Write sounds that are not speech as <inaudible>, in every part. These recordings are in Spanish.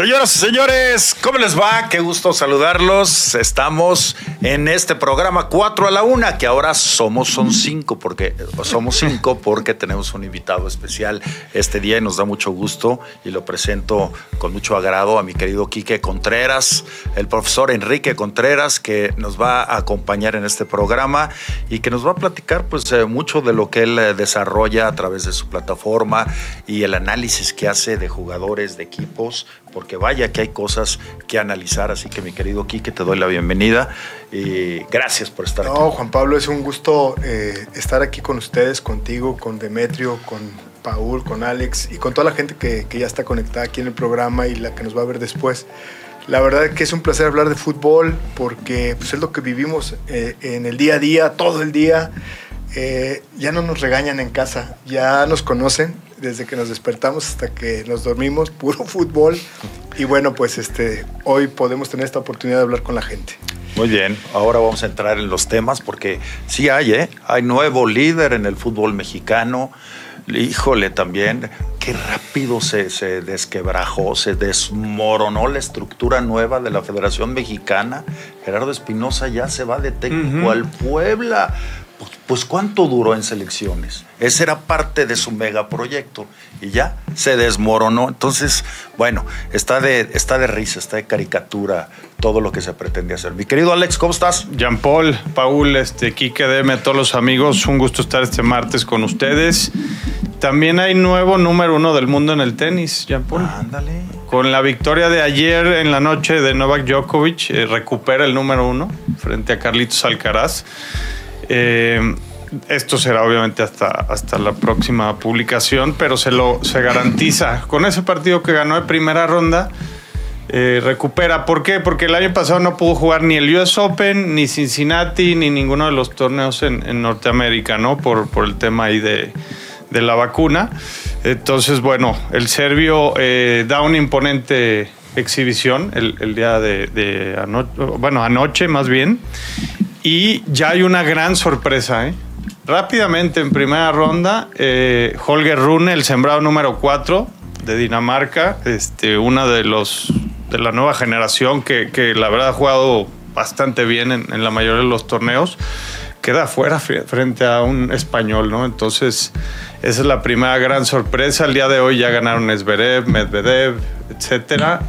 Señoras y señores, ¿cómo les va? Qué gusto saludarlos. Estamos en este programa 4 a la 1, que ahora somos son 5 porque somos 5 porque tenemos un invitado especial este día y nos da mucho gusto y lo presento con mucho agrado a mi querido Quique Contreras, el profesor Enrique Contreras que nos va a acompañar en este programa y que nos va a platicar pues eh, mucho de lo que él eh, desarrolla a través de su plataforma y el análisis que hace de jugadores, de equipos, porque vaya que hay cosas que analizar, así que mi querido Quique, te doy la bienvenida y gracias por estar no, aquí. No, Juan Pablo, es un gusto eh, estar aquí con ustedes, contigo, con Demetrio, con Paul, con Alex y con toda la gente que, que, ya está conectada aquí en el programa y la que nos va a ver después. La verdad es que es un placer hablar de fútbol porque pues, es lo que vivimos eh, en el día a día, todo el día. Eh, ya no nos regañan en casa, ya nos conocen desde que nos despertamos hasta que nos dormimos, puro fútbol. Y bueno, pues este, hoy podemos tener esta oportunidad de hablar con la gente. Muy bien, ahora vamos a entrar en los temas porque sí hay, ¿eh? Hay nuevo líder en el fútbol mexicano. Híjole, también, qué rápido se, se, desquebrajó, se desmoronó la estructura nueva de la Federación Mexicana. Gerardo Espinosa ya se va de técnico uh -huh. al Puebla. Pues, pues, cuánto duró en selecciones. Ese era parte de su megaproyecto y ya se desmoronó. Entonces, bueno, está de, está de risa, está de caricatura todo lo que se pretende hacer. Mi querido Alex, ¿cómo estás? Jean Paul, Paul, este, Quique, Deme, todos los amigos, un gusto estar este martes con ustedes. También hay nuevo número uno del mundo en el tenis, Jean Paul. Ándale. Con la victoria de ayer en la noche de Novak Djokovic, eh, recupera el número uno frente a Carlitos Alcaraz. Eh, esto será obviamente hasta, hasta la próxima publicación, pero se lo se garantiza. Con ese partido que ganó de primera ronda, eh, recupera. ¿Por qué? Porque el año pasado no pudo jugar ni el US Open, ni Cincinnati, ni ninguno de los torneos en, en Norteamérica, ¿no? Por, por el tema ahí de, de la vacuna. Entonces, bueno, el serbio eh, da una imponente exhibición el, el día de, de anoche, bueno, anoche más bien. Y ya hay una gran sorpresa, ¿eh? Rápidamente, en primera ronda, eh, Holger Rune, el sembrado número 4 de Dinamarca, este, una de los de la nueva generación que, que la verdad ha jugado bastante bien en, en, la mayoría de los torneos, queda fuera frente a un español, ¿no? Entonces, esa es la primera gran sorpresa. El día de hoy ya ganaron Zverev, Medvedev, etcétera,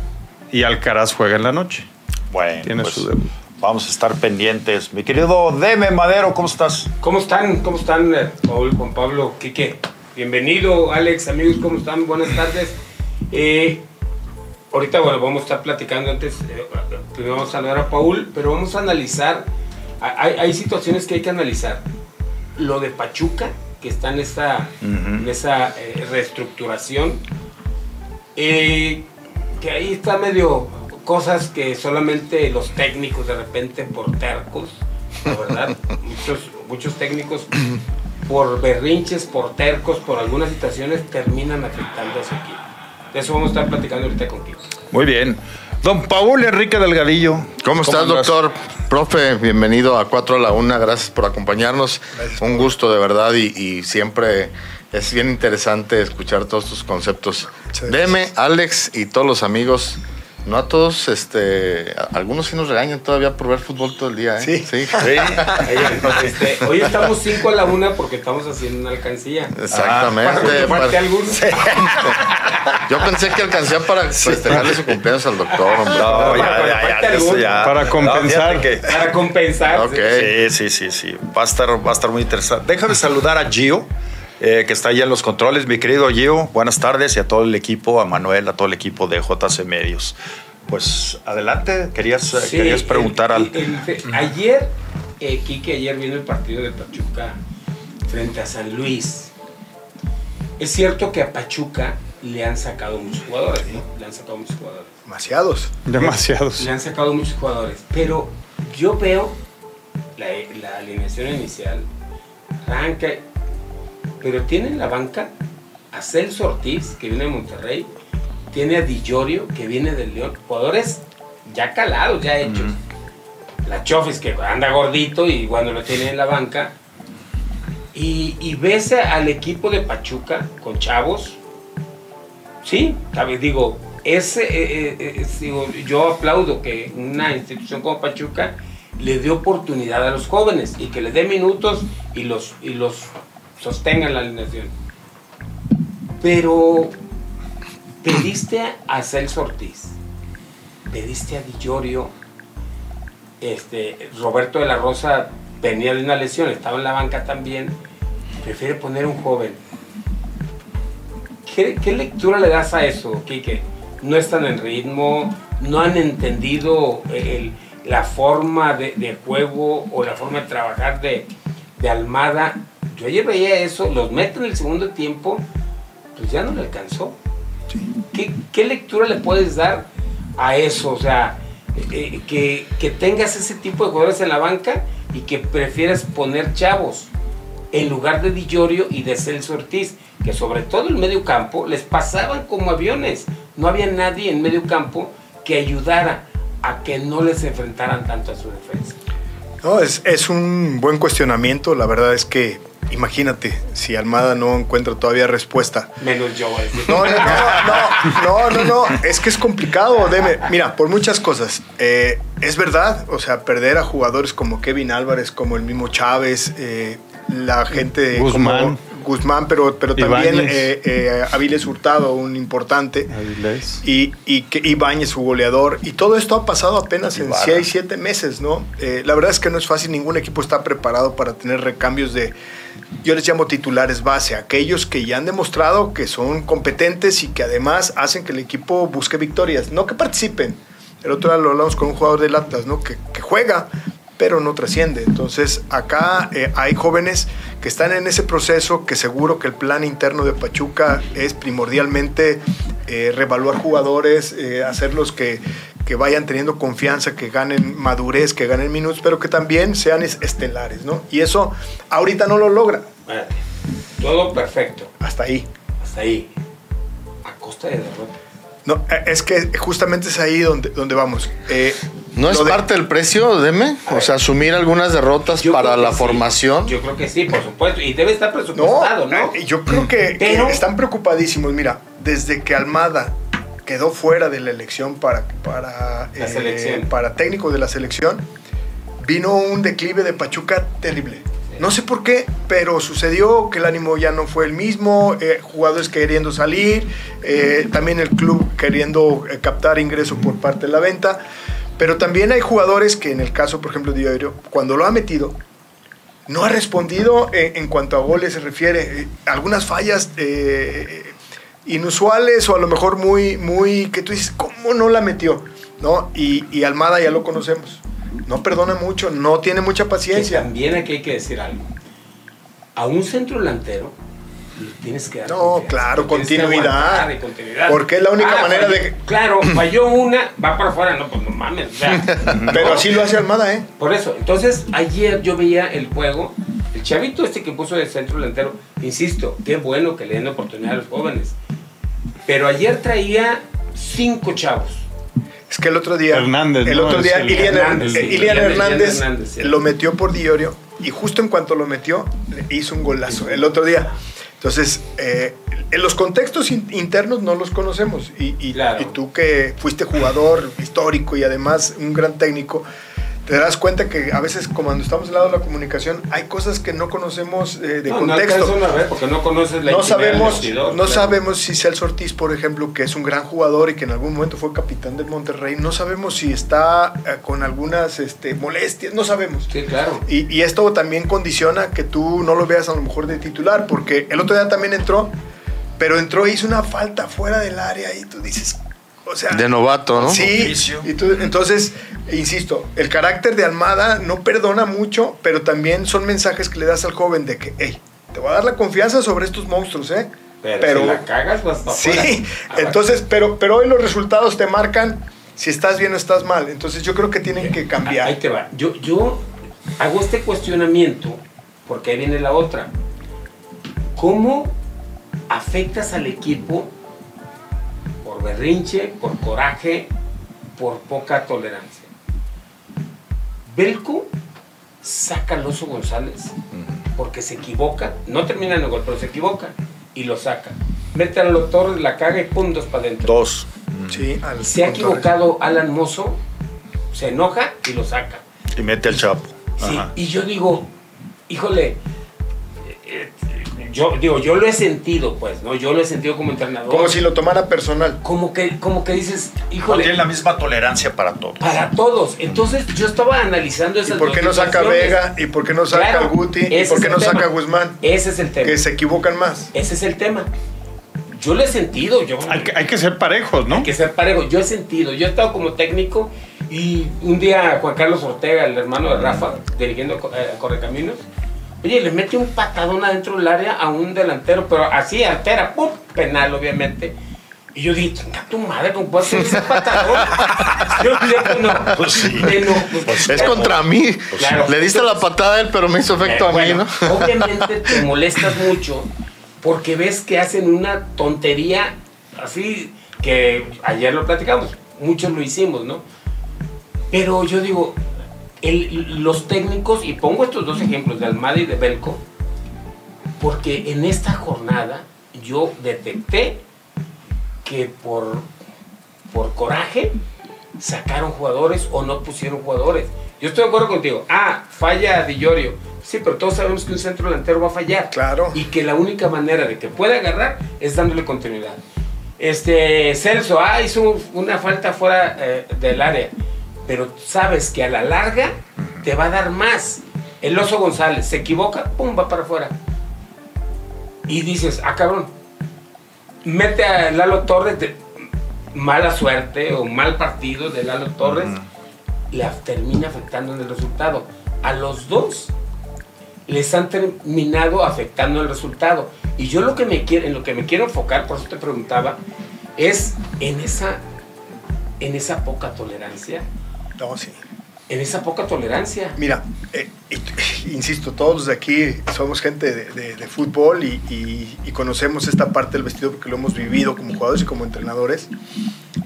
y Alcaraz juega en la noche. Bueno, tiene pues, su debut. Vamos a estar pendientes. Mi querido Deme Madero, ¿cómo estás? ¿Cómo están? ¿Cómo están, Paul, Juan Pablo, Quique? Bienvenido, Alex, amigos, ¿cómo están? Buenas tardes. Eh, ahorita, bueno, vamos a estar platicando antes, eh, primero vamos a saludar a Paul, pero vamos a analizar, hay, hay, situaciones que hay que analizar. Lo de Pachuca, que está en esa, uh -huh. en esa eh, reestructuración, que ahí está medio cosas que solamente los técnicos de repente por tercos, la verdad, <laughs> muchos, muchos técnicos por berrinches, por tercos, por algunas situaciones terminan afectando a su equipo. De eso vamos a estar platicando ahorita contigo. Muy bien. Don Paul Enrique Delgadillo. ¿Cómo, ¿Cómo estás, doctor? Profe, bienvenido a 4 a la 1. Gracias por acompañarnos. Gracias, Un gusto de verdad y, y siempre es bien interesante escuchar todos tus conceptos. Deme, Alex y todos los amigos no a todos, este, algunos sí nos regañan todavía por ver fútbol todo el día, ¿eh? Sí. sí. <laughs> Oye, este, hoy estamos 5 a la 1 porque estamos haciendo una alcancía. Exactamente. Ah, para para... Sí. Yo pensé que alcancé para sí. festejarle su cumpleaños al doctor, hombre. No, ya, ya, ya, ya, ya, Para compensar. No, que... Para compensar. Okay. Sí, sí, sí, sí. Va a estar, va a estar muy interesante. Déjame saludar a Gio. Eh, que está allá en los controles, mi querido Gio. Buenas tardes y a todo el equipo, a Manuel, a todo el equipo de JC Medios. Pues adelante, querías, sí, querías preguntar el, al. El, ayer, eh, Kike, ayer vino el partido de Pachuca frente a San Luis. Es cierto que a Pachuca le han sacado muchos jugadores, ¿no? Le han sacado muchos jugadores. Demasiados. Demasiados. Le han sacado muchos jugadores. Pero yo veo la, la alineación inicial, arranca pero tiene en la banca a Celso Ortiz, que viene de Monterrey, tiene a Di Llorio, que viene del León, jugadores ya calados, ya hechos. La Chofis, que anda gordito y cuando lo tiene en la banca. Y, y ves al equipo de Pachuca con chavos, sí, tal vez digo, ese, eh, eh, eh, digo, yo aplaudo que una institución como Pachuca le dé oportunidad a los jóvenes y que le dé minutos y los, y los sostenga en la alineación. Pero pediste a Celso Ortiz, pediste a Dillorio, este, Roberto de la Rosa venía de una lesión, estaba en la banca también, prefiere poner un joven. ¿Qué, qué lectura le das a eso, Quique? No están en ritmo, no han entendido el, la forma de, de, juego o la forma de trabajar de, de Almada. Yo ayer veía eso, los mete en el segundo tiempo, pues ya no le alcanzó. ¿Qué, ¿Qué, lectura le puedes dar a eso? O sea, eh, que, que, tengas ese tipo de jugadores en la banca y que prefieras poner chavos en lugar de Dillorio y de Celso Ortiz, que sobre todo en medio campo les pasaban como aviones. No había nadie en medio campo que ayudara a que no les enfrentaran tanto a su defensa. No, es, es un buen cuestionamiento. La verdad es que imagínate, si Almada no encuentra todavía respuesta. Menos yo. No, no, no, no, no, no, es que es complicado, Deme. Mira, por muchas cosas. Eh, es verdad, o sea, perder a jugadores como Kevin Álvarez, como el mismo Chávez, eh, la gente Guzmán. como Guzmán, pero, pero también eh, eh, Aviles Hurtado, un importante. Avilés. Y, y que Ibáñez, su goleador. Y todo esto ha pasado apenas en 6, 7 meses, ¿no? Eh, la verdad es que no es fácil, ningún equipo está preparado para tener recambios de, yo les llamo titulares base, aquellos que ya han demostrado que son competentes y que además hacen que el equipo busque victorias, no que participen. El otro día lo hablamos con un jugador del Atlas, ¿no? Que, juega, pero no trasciende. Entonces, acá eh, hay jóvenes que están en ese proceso, que seguro que el plan interno de Pachuca es primordialmente eh, revaluar jugadores, eh, hacerlos que, que, vayan teniendo confianza, que ganen madurez, que ganen minutos, pero que también sean estelares, ¿no? Y eso ahorita no lo logra. Todo perfecto. Hasta ahí. Hasta ahí. A costa de derrota. No, es que justamente es ahí donde, donde vamos. Eh, ¿No es de... parte del precio, Deme? O sea, asumir algunas derrotas Yo para la sí. formación. Yo creo que sí, por supuesto. Y debe estar presupuestado, ¿no? eh, Yo creo que, Pero- que están preocupadísimos. Mira, desde que Almada quedó fuera de la elección para, para, La selección. para técnico de la selección, vino un declive de Pachuca terrible. No sé por qué, pero sucedió que el ánimo ya no fue el mismo, eh, jugadores queriendo salir, eh, también el club queriendo eh, captar ingreso por parte de la venta, pero también hay jugadores que en el caso, por ejemplo, de Diorio, cuando lo ha metido, no ha respondido en, en cuanto a goles se refiere. Eh, algunas fallas eh, inusuales o a lo mejor muy, muy, que tú dices, ¿cómo no la metió? ¿No? Y, y Almada ya lo conocemos. No perdona mucho, no tiene mucha Que paciencia. también aquí hay que decir algo. A un centro delantero le tienes que dar No, confianza, claro, que continuidad. continuidad. Porque es la única Ah, manera falló- de que- Claro, falló una, va para afuera, no, pues no mames. o sea, <laughs> Pero no. así lo hace Almada, ¿eh? Por eso, entonces ayer yo veía el juego, el chavito este que puso de centro delantero, insisto, qué bueno que le den oportunidad a los jóvenes. Pero ayer traía cinco chavos. Es que el otro día. Hernández, El ¿no? otro día, el Ilian, Hernández. Ilian Hernández, Ilian Hernández, sí. lo metió por Diorio y justo en cuanto lo metió, le hizo un golazo el otro día. Entonces, eh, en los contextos in- internos no los conocemos. Y, y- Claro. y tú que fuiste jugador histórico y además un gran técnico, te das cuenta que a veces, cuando estamos al lado de la comunicación, hay cosas que no conocemos eh, de no, no contexto. ver porque no conoces la No sabemos, vestidor, no claro. sabemos si Celso Ortiz, por ejemplo, que es un gran jugador y que en algún momento fue capitán del Monterrey, no sabemos si está eh, con algunas este, molestias, no sabemos. Sí, claro. Y, y esto también condiciona que tú no lo veas a lo mejor de titular, porque el otro día también entró, pero entró e hizo una falta fuera del área y tú dices, o sea... De novato, ¿no? Sí, Oficio. y tú- entonces, insisto, el carácter de Almada no perdona mucho, pero también son mensajes que le das al joven de que, hey, te voy a dar la confianza sobre estos monstruos, ¿eh? Pero, si la cagas, vas para. Sí, <laughs> entonces, pero, pero hoy los resultados te marcan si estás bien o estás mal. Entonces yo creo que tienen que Ahí cambiar. te va. Yo, yo hago este cuestionamiento porque ahí viene la otra. ¿Cómo afectas al equipo por berrinche, por coraje, por poca tolerancia? Belco saca al oso González porque se equivoca, no termina en el gol, pero se equivoca y lo saca. Mete a los Torres, la caga y pum, dos para adentro. Dos. Sí, al Se ha equivocado Alan Mozo, se enoja y lo saca. Y mete al Chapo. Sí, Ajá. y yo digo, híjole, yo digo, yo lo he sentido, pues, ¿no? Yo lo he sentido como entrenador. Como si lo tomara personal. como que, como que dices, No híjole, tiene la misma tolerancia para todo. para todos. Entonces yo estaba analizando ¿Y esas por qué no saca. Vega? ¿Y por qué no saca Claro, a Guti? ¿Y por qué no saca tema. a Guzmán? Ese es el tema. Que se equivocan más. Ese es el tema. Yo lo he sentido, yo Hay que, hay que ser parejos, ¿no? hay que ser parejo. Yo he sentido, yo he estado como técnico y un día Juan Carlos Ortega, el hermano de Rafa, dirigiendo eh, Correcaminos, oye, le mete un patadón adentro del área a un delantero, pero así, altera, ¡pum! Penal, obviamente. Y yo dije, chinga tu madre, ¿cómo puedo hacer ese patadón? yo dije, no, Pues sí. me eno- pues, Es claro. contra mí. Claro. Le diste la patada a él, pero me hizo efecto Eh, a mí, ¿no? <laughs> Obviamente te molestas mucho porque ves que hacen una tontería así que ayer lo platicamos, muchos lo hicimos, ¿no? Pero yo digo, el- los técnicos, y pongo estos dos ejemplos de Almada y de Belco, porque en esta jornada yo detecté que por, por coraje sacaron jugadores o no pusieron jugadores. Yo estoy de acuerdo contigo. Ah, falla Di Llorio. Sí, pero todos sabemos que un centro delantero va a fallar. Claro. Y que la única manera de que pueda agarrar es dándole continuidad. Este, Celso, ah, hizo una falta fuera eh, del área. Pero sabes que a la larga te va a dar más. El oso González se equivoca, pum, va para afuera. Y dices, ah, cabrón, mete a Lalo Torres de mala suerte o mal partido de Lalo Torres, le termina afectando en el resultado. A los dos les han terminado afectando el resultado. Y yo lo que me quiero, en lo que me quiero enfocar, por eso te preguntaba, es en esa, en esa poca tolerancia. No, sí. En esa poca tolerancia. Mira, eh, insisto, todos los de aquí somos gente de, de- de fútbol y, y- y conocemos esta parte del vestido porque lo hemos vivido como jugadores y como entrenadores.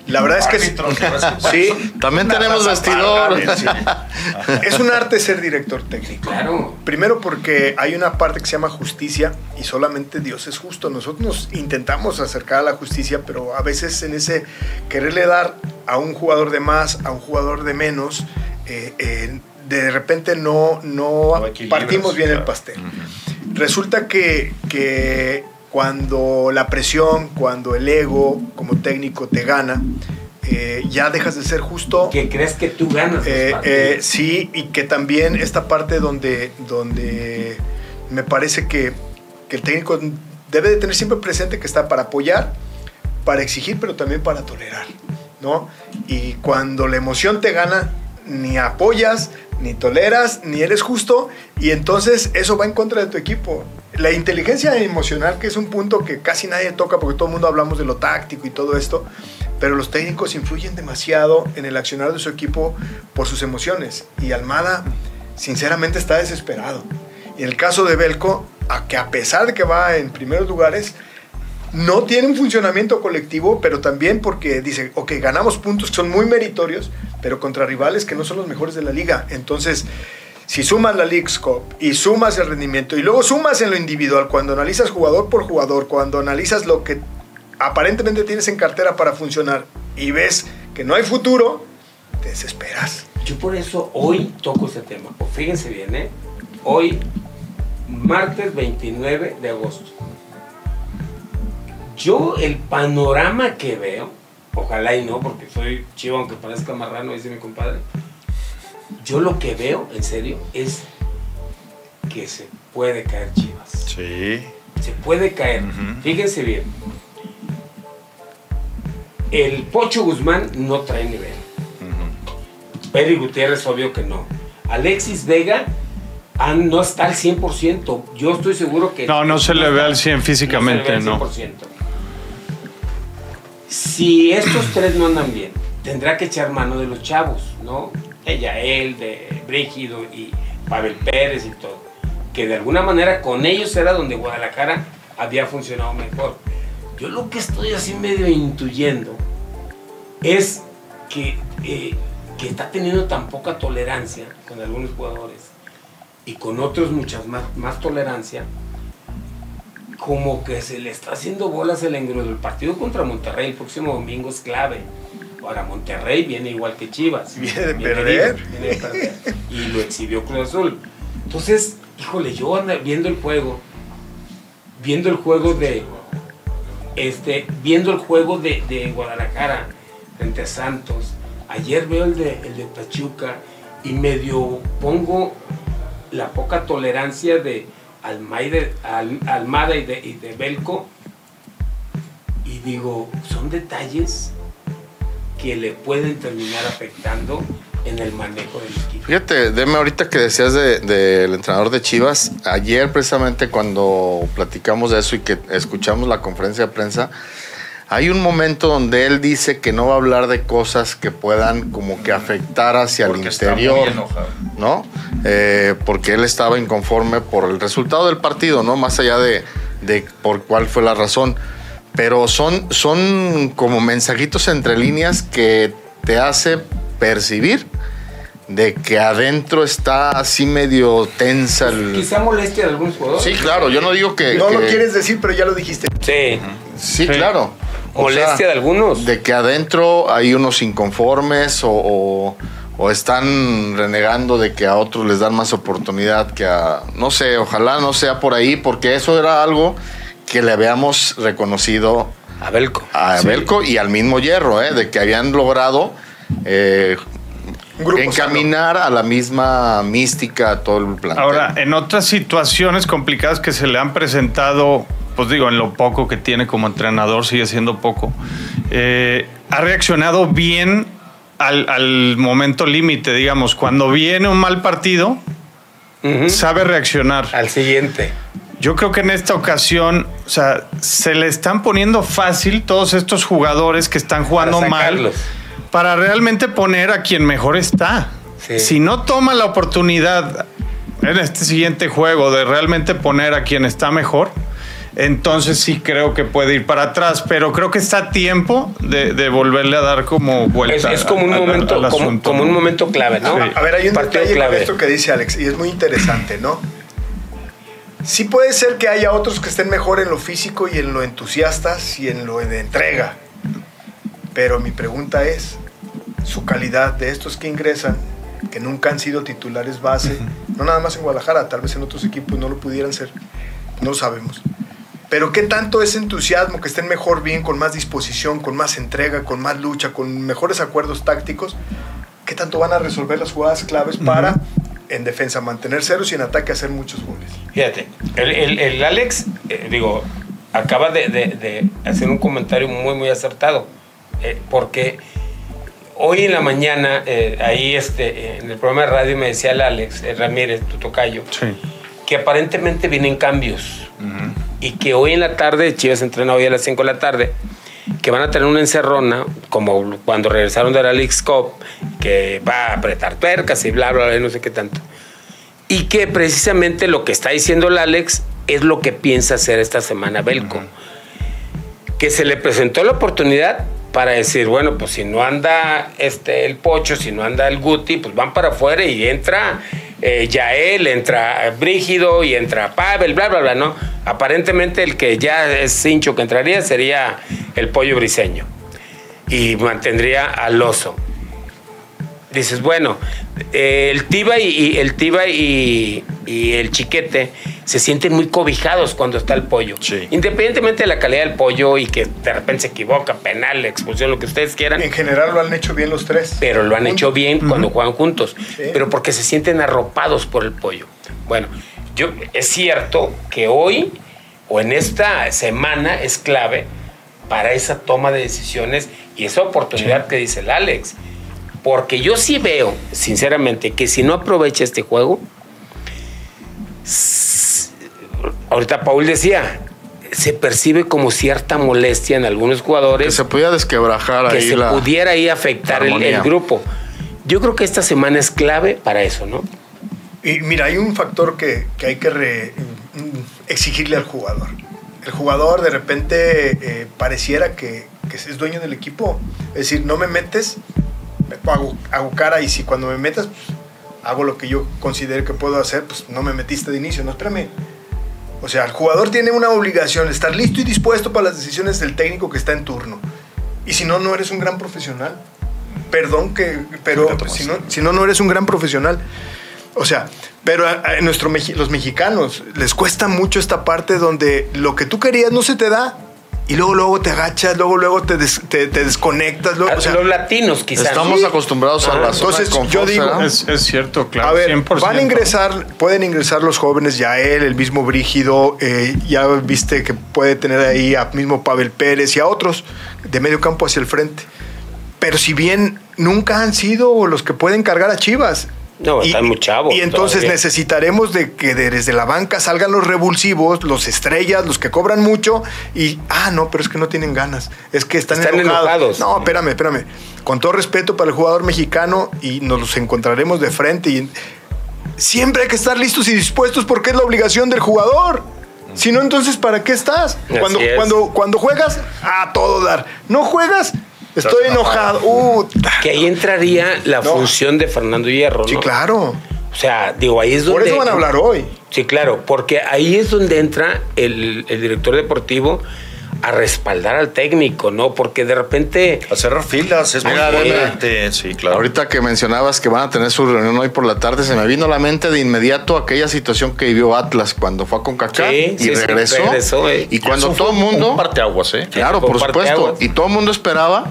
La verdad es que sí, <laughs> sí, También tenemos vestidor. sí. <laughs> es un arte ser director técnico. Claro. Primero porque hay una parte que se llama justicia y solamente Dios es justo. Nosotros nos intentamos acercar a la justicia, pero a veces en ese quererle dar a un jugador de más, a un jugador de menos, eh, eh, de repente no, no, partimos bien el pastel. Resulta que, que cuando la presión, cuando el ego como técnico te gana, eh, ya dejas de ser justo. Que crees que tú ganas Eh, eh, sí, y que también esta parte donde, donde me parece que, que el técnico debe de tener siempre presente que está para apoyar, para exigir, pero también para tolerar, ¿no? Y cuando la emoción te gana, ni apoyas, ni toleras, ni eres justo, y entonces eso va en contra de tu equipo. La inteligencia emocional, que es un punto que casi nadie toca porque todo el mundo hablamos de lo táctico y todo esto, pero los técnicos influyen demasiado en el accionar de su equipo por sus emociones. Y Almada, sinceramente, está desesperado. Y en el caso de Belco, a que a pesar de que va en primeros lugares, no tiene un funcionamiento colectivo, pero también porque dice, ok, ganamos puntos que son muy meritorios, pero contra rivales que no son los mejores de la liga. Entonces, si sumas la League Cup y sumas el rendimiento y luego sumas en lo individual, cuando analizas jugador por jugador, cuando analizas lo que aparentemente tienes en cartera para funcionar y ves que no hay futuro, te desesperas. Yo por eso hoy toco ese tema. Fíjense bien, ¿eh? Hoy, martes 29 de agosto. Yo el panorama que veo, ojalá y no, porque soy chivo aunque parezca marrano, dice mi compadre. Yo lo que veo, en serio, es que se puede caer Chivas. Sí. Se puede caer. Fíjense bien. El Pocho Guzmán no trae nivel. Pedro Gutiérrez, obvio que no. Alexis Vega ah, no está al 100%. Yo estoy seguro que. No, no se le ve al 100 físicamente, no. no. se le ve al 100%. Si estos tres no andan bien, tendrá que echar mano de los chavos, ¿no? Ella, él, de Brígido y Pavel Pérez y todo. Que de alguna manera con ellos era donde Guadalajara había funcionado mejor. Yo lo que estoy así medio intuyendo es que, eh, que está teniendo tan poca tolerancia con algunos jugadores y con otros muchas más, más tolerancia, como que se le está haciendo bolas el engrudo. El partido contra Monterrey el próximo domingo es clave. Ahora Monterrey viene igual que Chivas. Viene de perder. viene de perder. Y lo exhibió Cruz Azul. Entonces, híjole, yo viendo el juego, viendo el juego de, este, viendo el juego de, de Guadalajara frente a Santos. Ayer veo el de, el de Pachuca y medio pongo la poca tolerancia de Almada y de, y de Belco y digo, son detalles que le pueden terminar afectando en el manejo del equipo. Fíjate, deme ahorita que decías del de, entrenador de Chivas, ayer precisamente cuando platicamos de eso y que escuchamos la conferencia de prensa, hay un momento donde él dice que no va a hablar de cosas que puedan como que afectar hacia Porque el está muy interior, enojado. ¿no? Eh, porque él estaba inconforme por el resultado del partido, ¿no? Más allá de, de por cuál fue la razón. Pero son, son como mensajitos entre líneas que te hace percibir de que adentro está así medio tensa el... Quizá molestia de algunos jugadores. Sí, claro, yo no digo que... No lo quieres decir, pero ya lo dijiste. Sí. Sí, Sí. claro. O Molestia sea, de algunos. De que adentro hay unos inconformes o, o- o están renegando de que a otros les dan más oportunidad que a... No sé, ojalá no sea por ahí, porque eso era algo que le habíamos reconocido A Belco. a Belco y al mismo Hierro, ¿eh? de que habían logrado eh, grupo encaminar a la misma mística a todo el planeta. Ahora, en otras situaciones complicadas que se le han presentado, pues digo, en lo poco que tiene como entrenador, sigue siendo poco, eh, ha reaccionado bien al, al momento límite, digamos, cuando viene un mal partido, sabe reaccionar. Al siguiente. Yo creo que en esta ocasión, o sea, se le están poniendo fácil todos estos jugadores que están jugando Para mal para realmente poner a quien mejor está. Sí. Si no toma la oportunidad en este siguiente juego de realmente poner a quien está mejor, entonces sí creo que puede ir para atrás, pero creo que está a tiempo de, de volverle a dar como Es, vuelta. es como un al- al- momento, al como, asunto, como un momento clave, ¿no? Sí. A ver, hay un Partido detalle clave. con esto que dice Alex y es muy interesante, ¿no? Sí puede ser que haya otros que estén mejor en lo físico y en lo entusiastas y en lo de entrega. Pero mi pregunta es, su calidad de estos que ingresan, que nunca han sido titulares base, no nada más en Guadalajara, tal vez en otros equipos no lo pudieran ser, no lo sabemos. Pero qué tanto ese entusiasmo, que estén mejor bien, con más disposición, con más entrega, con más lucha, con mejores acuerdos tácticos, qué tanto van a resolver las jugadas claves para en defensa mantener ceros y en ataque hacer muchos goles. Fíjate, el, el- el Alex, eh, digo, acaba de, de- de hacer un comentario muy, muy acertado. eh, porque hoy en la mañana, eh, ahí este, en el programa de radio me decía el Alex eh, Ramírez, tu tocayo, Sí. que aparentemente vienen cambios. Y que hoy en la tarde, Chivas entrena hoy a las 5 de la tarde, que van a tener una encerrona, como cuando regresaron de la League's Cup, que va a apretar tuercas y bla, bla, bla, no sé qué tanto. Y que precisamente lo que está diciendo el Alex es lo que piensa hacer esta semana Belco. Que se le presentó la oportunidad para decir, bueno, pues si no anda este, el Pocho, si no anda el Guti, pues van para afuera y entra eh, Yael, entra Brígido y entra Pavel, bla, bla, bla, ¿no? Aparentemente el que ya es cincho que entraría sería el pollo briseño y mantendría al oso. Dices, bueno, eh, el Tiba y, y- el Tiba y, y el Chiquete se sienten muy cobijados cuando está el pollo. Sí. Independientemente de la calidad del pollo y que de repente se equivoca, penal, expulsión, lo que ustedes quieran, En general lo han hecho bien los tres. pero lo han Juntos. hecho bien cuando juegan juntos. Sí. Pero porque se sienten arropados por el pollo. Bueno, yo, es cierto que hoy o en esta semana es clave para esa toma de decisiones y esa oportunidad que dice el Alex. Porque yo sí veo, sinceramente, que si no aprovecha este juego, ahorita Paul decía, se percibe como cierta molestia en algunos que jugadores se podía desquebrajar que ahí se la... pudiera ahí afectar el, el grupo. Yo creo que esta semana es clave para eso, ¿no? Y mira, hay un factor que, que hay que re- exigirle al jugador. El jugador de repente eh, pareciera que, que es dueño del equipo. Es decir, no me metes, me- hago, hago cara y si cuando me metas, pues, hago lo que yo considere que puedo hacer, pues no me metiste de inicio, no, espérame. O sea, el jugador tiene una obligación, estar listo y dispuesto para las decisiones del técnico que está en turno. Y si no, no eres un gran profesional. Perdón que, pero si no, si no, no eres un gran profesional. O sea, pero a, a nuestro, los mexicanos les cuesta mucho esta parte donde lo que tú querías no se te da. Y luego, luego te agachas, luego, luego te, des- te, te desconectas. luego, A o sea, los latinos, quizás. Estamos sí. acostumbrados a Ah, la zona entonces, de confort, yo digo-. Es, es cierto, claro. A ver, 100%. van a ingresar, pueden ingresar los jóvenes, ya él, el mismo Brígido, eh, ya viste que puede tener ahí a mismo Pavel Pérez y a otros de medio campo hacia el frente. Pero si bien nunca han sido los que pueden cargar a Chivas. No, están muy chavos Y entonces todavía. necesitaremos de que de- desde la banca salgan los revulsivos, los estrellas, los que cobran mucho y, ah, no, pero es que no tienen ganas, es que están, Están enojados. enojados. No, espérame, espérame. Con todo respeto para el jugador mexicano y nos los encontraremos de frente y siempre hay que estar listos y dispuestos porque es la obligación del jugador. Si no, entonces, ¿para qué estás? Cuando, es. cuando, cuando juegas, a todo dar. No juegas, estoy enojado. Uh, Que ahí entraría la No. función de Fernando Hierro, ¿no? sí, claro. O sea, digo, ahí es donde... Por eso van a hablar hoy. Sí, claro, porque ahí es donde entra el, el director deportivo a respaldar al técnico, ¿no? Porque de repente... A cerrar filas es muy importante. Sí, claro. Ahorita que mencionabas que van a tener su reunión hoy por la tarde, se me vino a la mente de inmediato aquella situación que vivió Atlas cuando fue a Concacaf Sí, y sí, sí, regresó. regresó, eh. Y cuando Eso todo el mundo... Un parteaguas, ¿eh? Claro, por supuesto. Y todo el mundo esperaba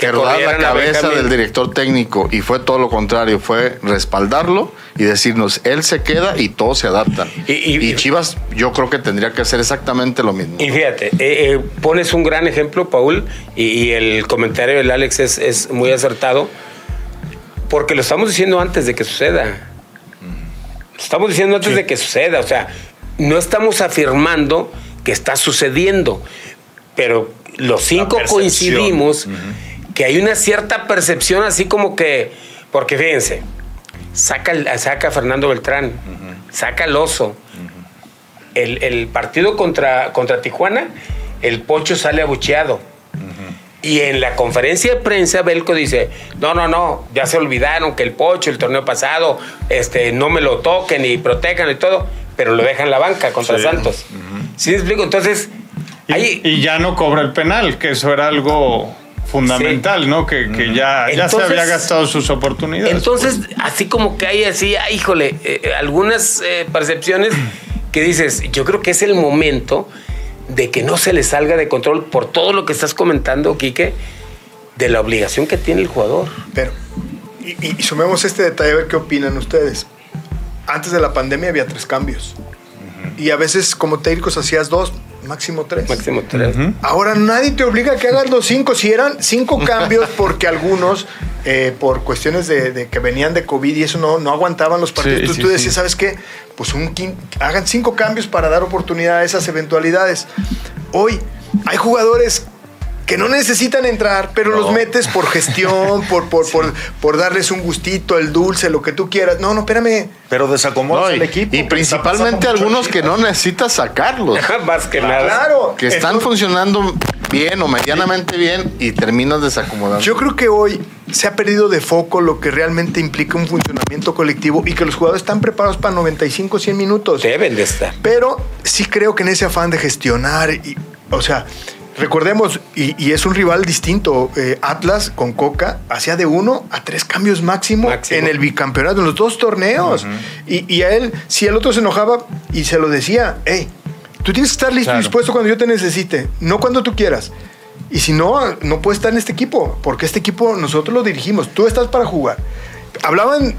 Que rodara la cabeza del director técnico. Y fue todo lo contrario. Fue respaldarlo y decirnos, él se queda y todos se adaptan. Y- Y, y- Chivas, yo creo que tendría que hacer exactamente lo mismo. Y fíjate, eh, eh, pones un gran ejemplo, Paul, y, y el comentario del Alex es, es muy acertado, porque lo estamos diciendo antes de que suceda. Lo estamos diciendo antes de que suceda, o sea, no estamos afirmando que está sucediendo, pero los cinco coincidimos que hay una cierta percepción así como que, porque fíjense, saca, saca a Fernando Beltrán, saca al oso, el, el partido contra, contra Tijuana, el Pocho sale abucheado. Y en la conferencia de prensa, Belco dice, no, no, no, ya se olvidaron que el Pocho, el torneo pasado, este, no me lo toquen y protejan y todo, pero lo dejan en la banca contra Sí. Santos. ¿Sí me explico? Entonces, Y, ahí... y ya no cobra el penal, que eso era algo fundamental, ¿no? Que, que ya, ya se Entonces- había gastado sus oportunidades. Entonces, así como que hay así, ah, híjole, eh, algunas eh, percepciones que dices, yo creo que es el momento de que no se le salga de control por todo lo que estás comentando, Quique, de la obligación que tiene el jugador. Pero, y, y- y sumemos este detalle a ver qué opinan ustedes. Antes de la pandemia había tres cambios. Y a veces como técnicos hacías dos, máximo tres. Máximo tres. Ahora nadie te obliga a que hagas los cinco. Si eran cinco <laughs> cambios, porque algunos, eh, por cuestiones de, de que venían de COVID y eso no, no aguantaban los partidos, Sí, tú, sí, tú sí. decías, ¿sabes qué? Pues un hagan cinco cambios para dar oportunidad a esas eventualidades. Hoy hay jugadores que no necesitan entrar, pero los metes por gestión, <laughs> por, por, por, por darles un gustito, el dulce, lo que tú quieras. No, no, espérame. Pero desacomodas No, y, el equipo. y principalmente algunos que no necesitas sacarlos. <laughs> Más que nada. Claro. que están Entonces- funcionando bien o medianamente bien y terminas desacomodando. Yo creo que hoy se ha perdido de foco lo que realmente implica un funcionamiento colectivo y que los jugadores están preparados para 95, 100 minutos. Deben de estar. Pero sí creo que en ese afán de gestionar, y, o sea, recordemos, y, y es un rival distinto, eh, Atlas con Coca hacía de uno a tres cambios máximo, Máximo. en el bicampeonato, en los dos torneos. y, y a él, si el otro se enojaba y se lo decía, hey, tú tienes que estar listo y Claro. dispuesto cuando yo te necesite, no cuando tú quieras. Y si no, no puedes estar en este equipo, porque este equipo nosotros lo dirigimos, tú estás para jugar. Hablaban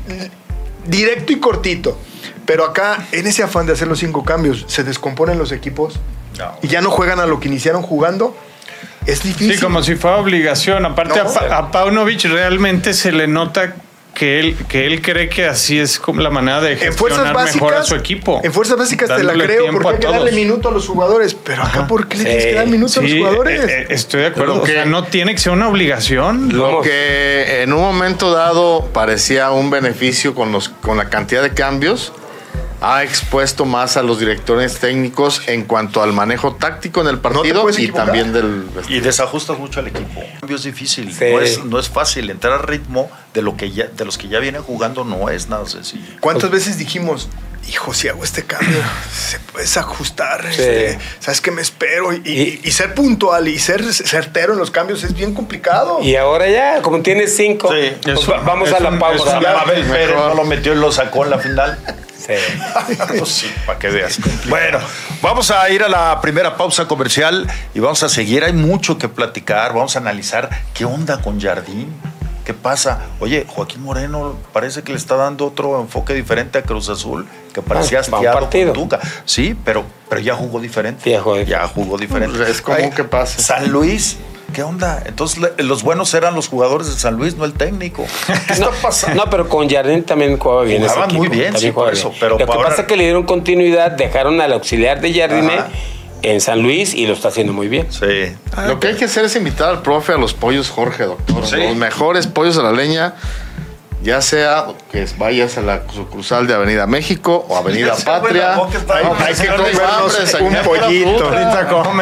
directo y cortito, pero acá, en ese afán de hacer los cinco cambios, se descomponen los equipos No. y ya no juegan a lo que iniciaron jugando. Es difícil. Sí, como si fuera obligación. Aparte, No. a, Pa- a Paunovic realmente se le nota que él, que él cree que así es como la manera de en fuerzas gestionar mejor a básicas, su equipo. en fuerzas básicas te la creo porque hay que darle minuto a los jugadores, pero acá ¿por qué le Sí. tienes que dar minuto a los jugadores? eh, eh, estoy de acuerdo. Lo O que- sea, no tiene que ser una obligación. Lo Vamos. que en un momento dado parecía un beneficio con, los, con la cantidad de cambios, ha expuesto más a los directores técnicos en cuanto al manejo táctico en el partido puedes y equivocar. también del Y desajustas mucho al equipo. El cambio es difícil. Sí. No, es, no es fácil. Entrar al ritmo de, lo que ya, de los que ya vienen jugando no es nada sencillo. ¿Cuántas veces dijimos, hijo, si hago este cambio, se puedes ajustar, este, sabes que me espero y, y, ser puntual y ser certero en los cambios es bien complicado. Y ahora ya, como tienes cinco, pues vamos a la pausa. Abel Pérez no lo metió y lo sacó en la final. Sí. <laughs> pues para que veas. Bueno, vamos a ir a la primera pausa comercial y vamos a seguir. Hay mucho que platicar. Vamos a analizar qué onda con Jardín. ¿Qué pasa? Oye, Joaquín Moreno parece que le está dando otro enfoque diferente a Cruz Azul, que parecía ah, hastiado con Tuca. Sí, pero, pero ya jugó diferente. Ya jugó, diferente. Es como que pasa. San Luis ¿Qué onda? Entonces los buenos eran los jugadores de San Luis, no el técnico. <laughs> ¿Qué está pasando? No, pero con Jardín también jugaba bien. Jugaban muy bien, sí, por eso. Pero Lo que pasa es que le dieron continuidad, dejaron al auxiliar de Jardine en San Luis y lo está haciendo muy bien. Sí. Lo que hay que hacer es invitar al profe a los pollos Jorge, doctor. Los mejores pollos a la leña ya sea que vayas a la sucursal de Avenida México o Avenida Patria. hay que comernos un pollito.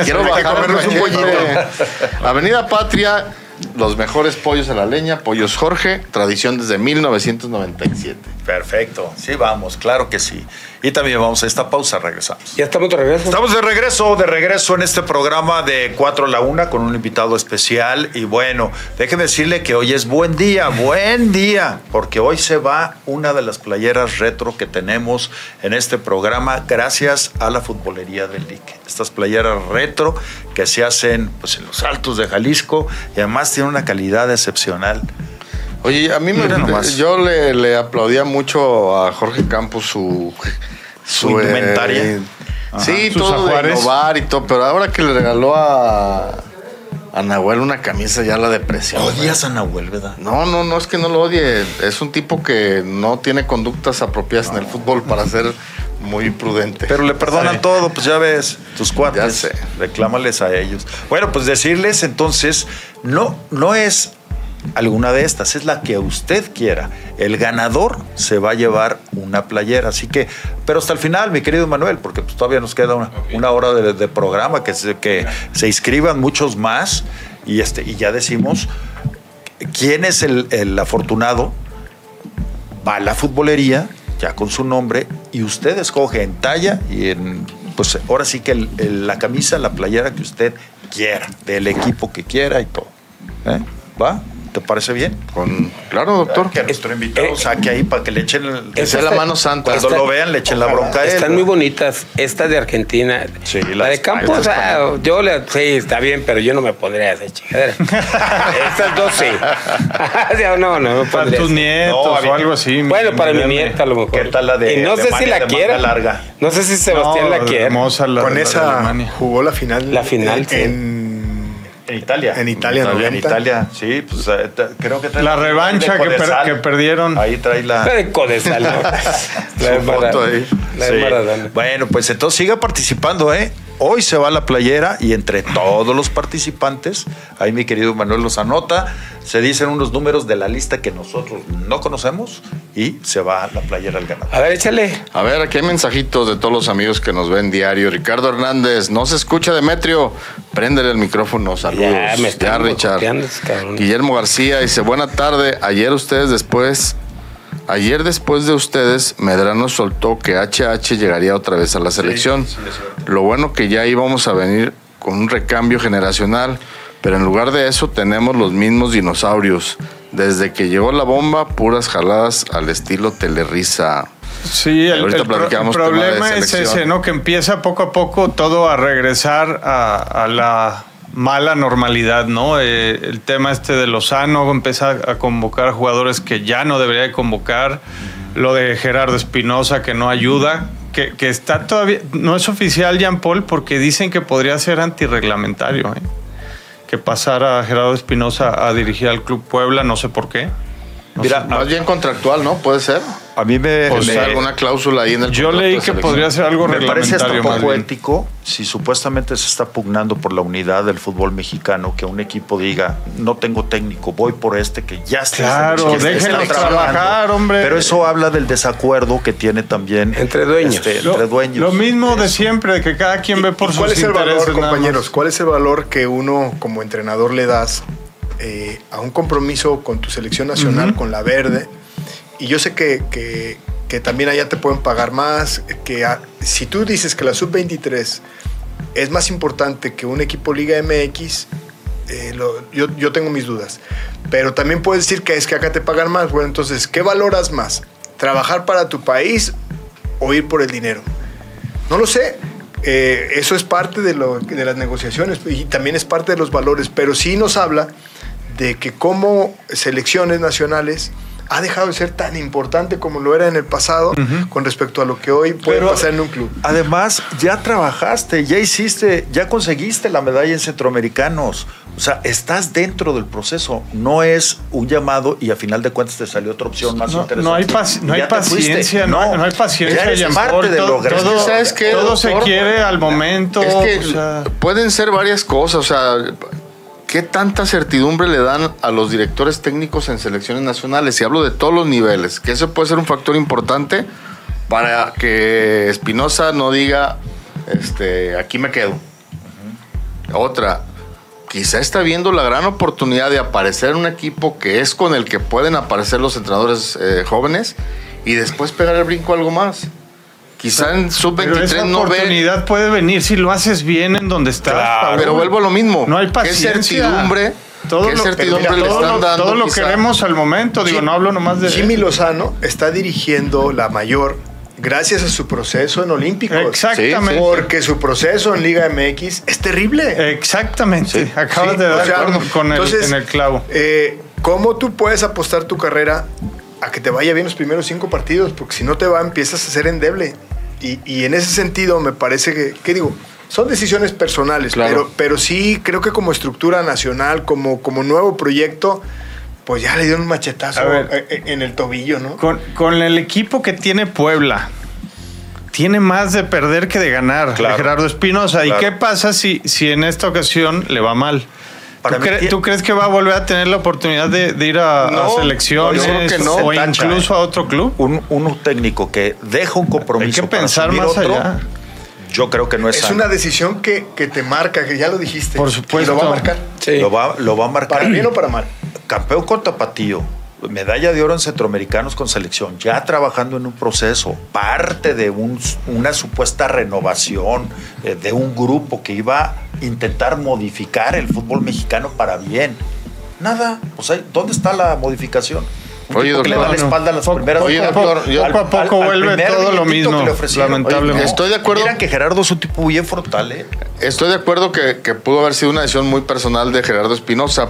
Quiero comernos un pollito. Avenida Patria los mejores pollos a la leña, Pollos Jorge, tradición desde 1997. Perfecto, sí vamos, claro que sí. Y también vamos a esta pausa, regresamos. Ya estamos de regreso. Estamos de regreso, de regreso en este programa de 4 a la 1 con un invitado especial. Y bueno, déjeme decirle que hoy es buen día, buen día, porque hoy se va una de las playeras retro que tenemos en este programa gracias a la futbolería del Lique. Estas playeras retro que se hacen pues, en los altos de Jalisco y además tienen una calidad excepcional. Oye, a mí me, yo le, le, aplaudía mucho a Jorge Campos su, su, indumentaria. Eh, sí, todo de innovar y todo, pero ahora que le regaló a, a Nahuel una camisa ya la depresión. ¿Odias a Nahuel, verdad? No, no, no es que no lo odie. Es un tipo que no tiene conductas apropiadas en el fútbol para ser muy prudente. Pero le perdonan todo, pues ya ves, tus cuates. Ya sé. Reclámales a ellos. Bueno, pues decirles entonces, no, no es alguna de estas, es la que usted quiera. El ganador se va a llevar una playera. Así que, pero hasta el final, mi querido Manuel, porque pues todavía nos queda una, hora de, programa, que, se, que se inscriban muchos más y, este, y ya decimos quién es el, afortunado. Va a la futbolería, ya con su nombre, y usted escoge en talla y en, pues ahora sí que la camisa, la playera que usted quiera, del equipo que quiera y todo. ¿Eh? ¿Va? ¿Te parece bien? Con, claro, doctor. Que nuestro invitado eh, saque ahí para que le echen el, que la mano santa. Cuando lo vean, le echen la bronca a él. Están muy bonitas. Esta de Argentina. Sí, la, de Campos, yo le. Sí, está bien, pero yo no me pondría esa chingadera. <laughs> Estas dos sí. <laughs> no, no, me Para tus nietos o algo así. Bueno, para mi nieta a lo mejor. ¿Qué tal la de.? Y no sé si la quiera. larga. No sé si Sebastián la quiere. Con esa jugó la final. La final, en, en Italia. En Italia, En Italia, sí, pues eh, creo que trae la revancha que, que, perdieron. Ahí trae la. <laughs> La de Codesal. la de foto ahí. La de Bueno, pues entonces siga participando, ¿eh? Hoy se va la playera y entre todos los participantes, ahí mi querido Manuel los anota, se dicen unos números de la lista que nosotros no conocemos y se va la playera al ganador. A ver, échale. A ver, aquí hay mensajitos de todos los amigos que nos ven diario. Ricardo Hernández, no se escucha Demetrio, préndele el micrófono, saludos. Ya, me está Richard. Guillermo García dice, buena tarde, ayer ustedes después Ayer después de ustedes, Medrano soltó que HH llegaría otra vez a la selección. Lo bueno que ya íbamos a venir con un recambio generacional, pero en lugar de eso tenemos los mismos dinosaurios. Desde que llegó la bomba, puras jaladas al estilo Telerisa. Sí, el, problema es ese, ¿no? Que empieza poco a poco todo a regresar a la mala normalidad, ¿no? Eh, el tema este de Lozano, empezar a convocar jugadores que ya no debería de convocar, lo de Gerardo Espinosa que no ayuda, que, que, está todavía, no es oficial Jean Paul porque dicen que podría ser antirreglamentario, ¿eh? que pasara Gerardo Espinosa a dirigir al Club Puebla, no sé por qué. Mira, más bien contractual, ¿no? Puede ser. A mí me. O sea, alguna cláusula ahí en el Yo leí que podría ser algo Me parece hasta un poco ético si supuestamente se está pugnando por la unidad del fútbol mexicano que un equipo diga, no tengo técnico, voy por este que ya está. Claro, déjenlo trabajar, hombre. Pero eso habla del desacuerdo que tiene también. Entre dueños. Este, lo, entre dueños. Lo mismo de siempre, de que cada quien ve por sus ¿Cuál es el valor, compañeros? ¿Cuál es el valor que uno como entrenador le das eh, a un compromiso con tu selección nacional, con la verde. Y yo sé que, que también allá te pueden pagar más, que a- si tú dices que la sub-23 es más importante que un equipo Liga MX, eh, lo- yo, yo tengo mis dudas. Pero también puedes decir que es que acá te pagan más. Bueno, entonces, ¿qué valoras más? ¿Trabajar para tu país o ir por el dinero? No lo sé. Eh, eso es parte de, lo, de las negociaciones y también es parte de los valores, pero sí nos habla de que como selecciones nacionales ha dejado de ser tan importante como lo era en el pasado con respecto a lo que hoy puede Pero- pasar en un club. Además, ya trabajaste, ya hiciste, ya conseguiste la medalla en Centroamericanos. O sea, estás dentro del proceso. No es un llamado y a final de cuentas te salió otra opción más No, interesante. no hay, paci- no paciencia, no, hay- no hay paciencia, Ya eres parte de todo, lo grande. todo- ¿Sabes qué, todo se quiere al momento. Es que o sea, pueden ser varias cosas, o sea, ¿qué tanta certidumbre le dan a los directores técnicos en selecciones nacionales? Y hablo de todos los niveles, que eso puede ser un factor importante para que Espinosa no diga, este, aquí me quedo. Otra, quizá está viendo la gran oportunidad de aparecer en un equipo que es con el que pueden aparecer los entrenadores eh, jóvenes y después pegar el brinco a algo más. Quizá en pero sub-23 esa no ve oportunidad puede venir si lo haces bien en donde estás. Paul. pero vuelvo a lo mismo. No hay ¿Qué paciencia. certidumbre, Todo qué lo, certidumbre pero le todo están lo- dando? todo lo quizá? queremos al momento. Digo, Jim- no hablo nomás de. Jimmy Lozano está dirigiendo la mayor gracias a su proceso en Olímpicos. Exactamente. Porque su proceso en Liga MX es terrible. Exactamente. Acabas Sí, de o dar sea, con, con el, entonces, en el clavo. eh, ¿Cómo tú puedes apostar tu carrera a que te vaya bien los primeros cinco partidos? Porque si no te va, empiezas a ser endeble. Y, y en ese sentido, me parece que, ¿qué digo? Son decisiones personales, Claro. pero, pero sí creo que como estructura nacional, como, como nuevo proyecto, pues ya le dieron un machetazo A ver. eh, eh, en el tobillo, ¿no? Con, con el equipo que tiene Puebla, tiene más de perder que de ganar Claro. Gerardo Espinosa. ¿Y qué pasa si, si en esta ocasión le va mal? Para ¿Tú, cre- crees que va a volver a tener la oportunidad de, de ir a, a No, selecciones que no. o tacha, incluso ¿eh? a otro club? Un, un técnico que deja un compromiso Hay que pensar más otro, allá. yo creo que no es, Es sano. una decisión que, que te marca, que ya lo dijiste. Por supuesto. Y lo va a marcar. Lo, va, lo va a marcar. Para bien o para mal. Campeón con Tapatío, medalla de oro en Centroamericanos con selección, ya trabajando en un proceso, parte de un- una supuesta renovación eh, de un grupo que iba a intentar modificar el fútbol mexicano para bien. Nada, o sea, ¿dónde está la modificación? Oye, que le doctor, da la espalda a las poco- primeras oye, doctor, yo- al- poco a poco al- vuelve todo lo mismo, lamentablemente. Estoy de acuerdo. Mira que Gerardo es un tipo bien frontal, ¿eh? Estoy de acuerdo que, que pudo haber sido una decisión muy personal de Gerardo Espinosa,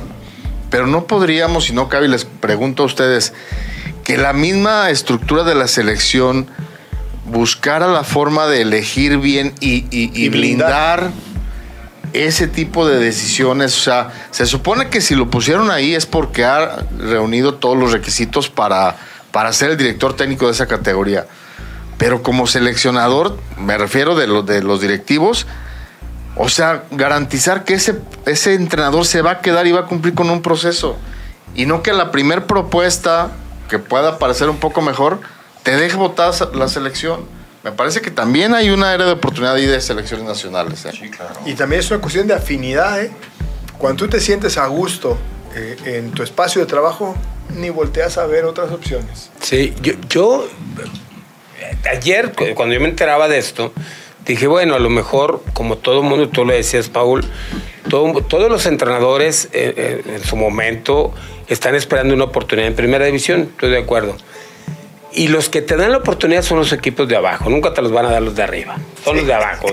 pero no podríamos, si no cabe, y les pregunto a ustedes, que la misma estructura de la selección buscara la forma de elegir bien y, y- y Y blindar. blindar ese tipo de decisiones. O sea, se supone que si lo pusieron ahí es porque ha reunido todos los requisitos para, para ser el director técnico de esa categoría. Pero como seleccionador, me refiero de, de los directivos, o sea, garantizar que ese, ese entrenador se va a quedar y va a cumplir con un proceso. Y no que la primer propuesta que pueda parecer un poco mejor, te deje votar la selección. Me parece que también hay una área de oportunidad ahí de selecciones nacionales. ¿eh? Y también es una cuestión de afinidad, ¿eh? Cuando tú te sientes a gusto eh, en tu espacio de trabajo, ni volteas a ver otras opciones. Sí, yo, yo eh, ayer cu- cuando yo me enteraba de esto, dije, bueno, a lo mejor, como todo mundo, tú lo decías, Paul, todo- todos los entrenadores eh, eh, en su momento están esperando una oportunidad en primera división, estoy de acuerdo. Y los que te dan la oportunidad son los equipos de abajo, nunca te los van a dar los de arriba, son los de abajo.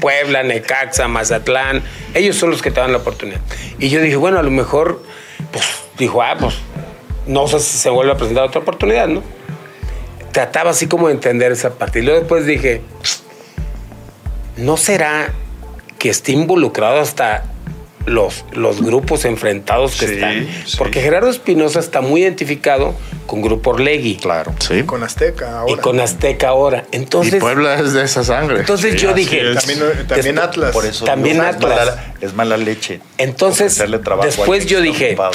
Puebla, Necaxa, Mazatlán, ellos son los que te dan la oportunidad. Y yo dije, bueno, a lo mejor, pues, dijo, ah, pues, no sé si se vuelve a presentar otra oportunidad, ¿no? Trataba así como de entender esa parte. Y luego después dije, ¿no será que esté involucrado hasta los, los grupos enfrentados que Sí, están? sí. Porque Gerardo Espinosa está muy identificado con Grupo Orlegui Claro. Sí. Con Azteca ahora. y con Azteca ahora. Y Entonces, Puebla es de esa sangre. entonces Sí, yo dije, es. También, Atlas. Por eso También es Atlas. mala- es mala leche. Entonces, después yo dije, ocupado.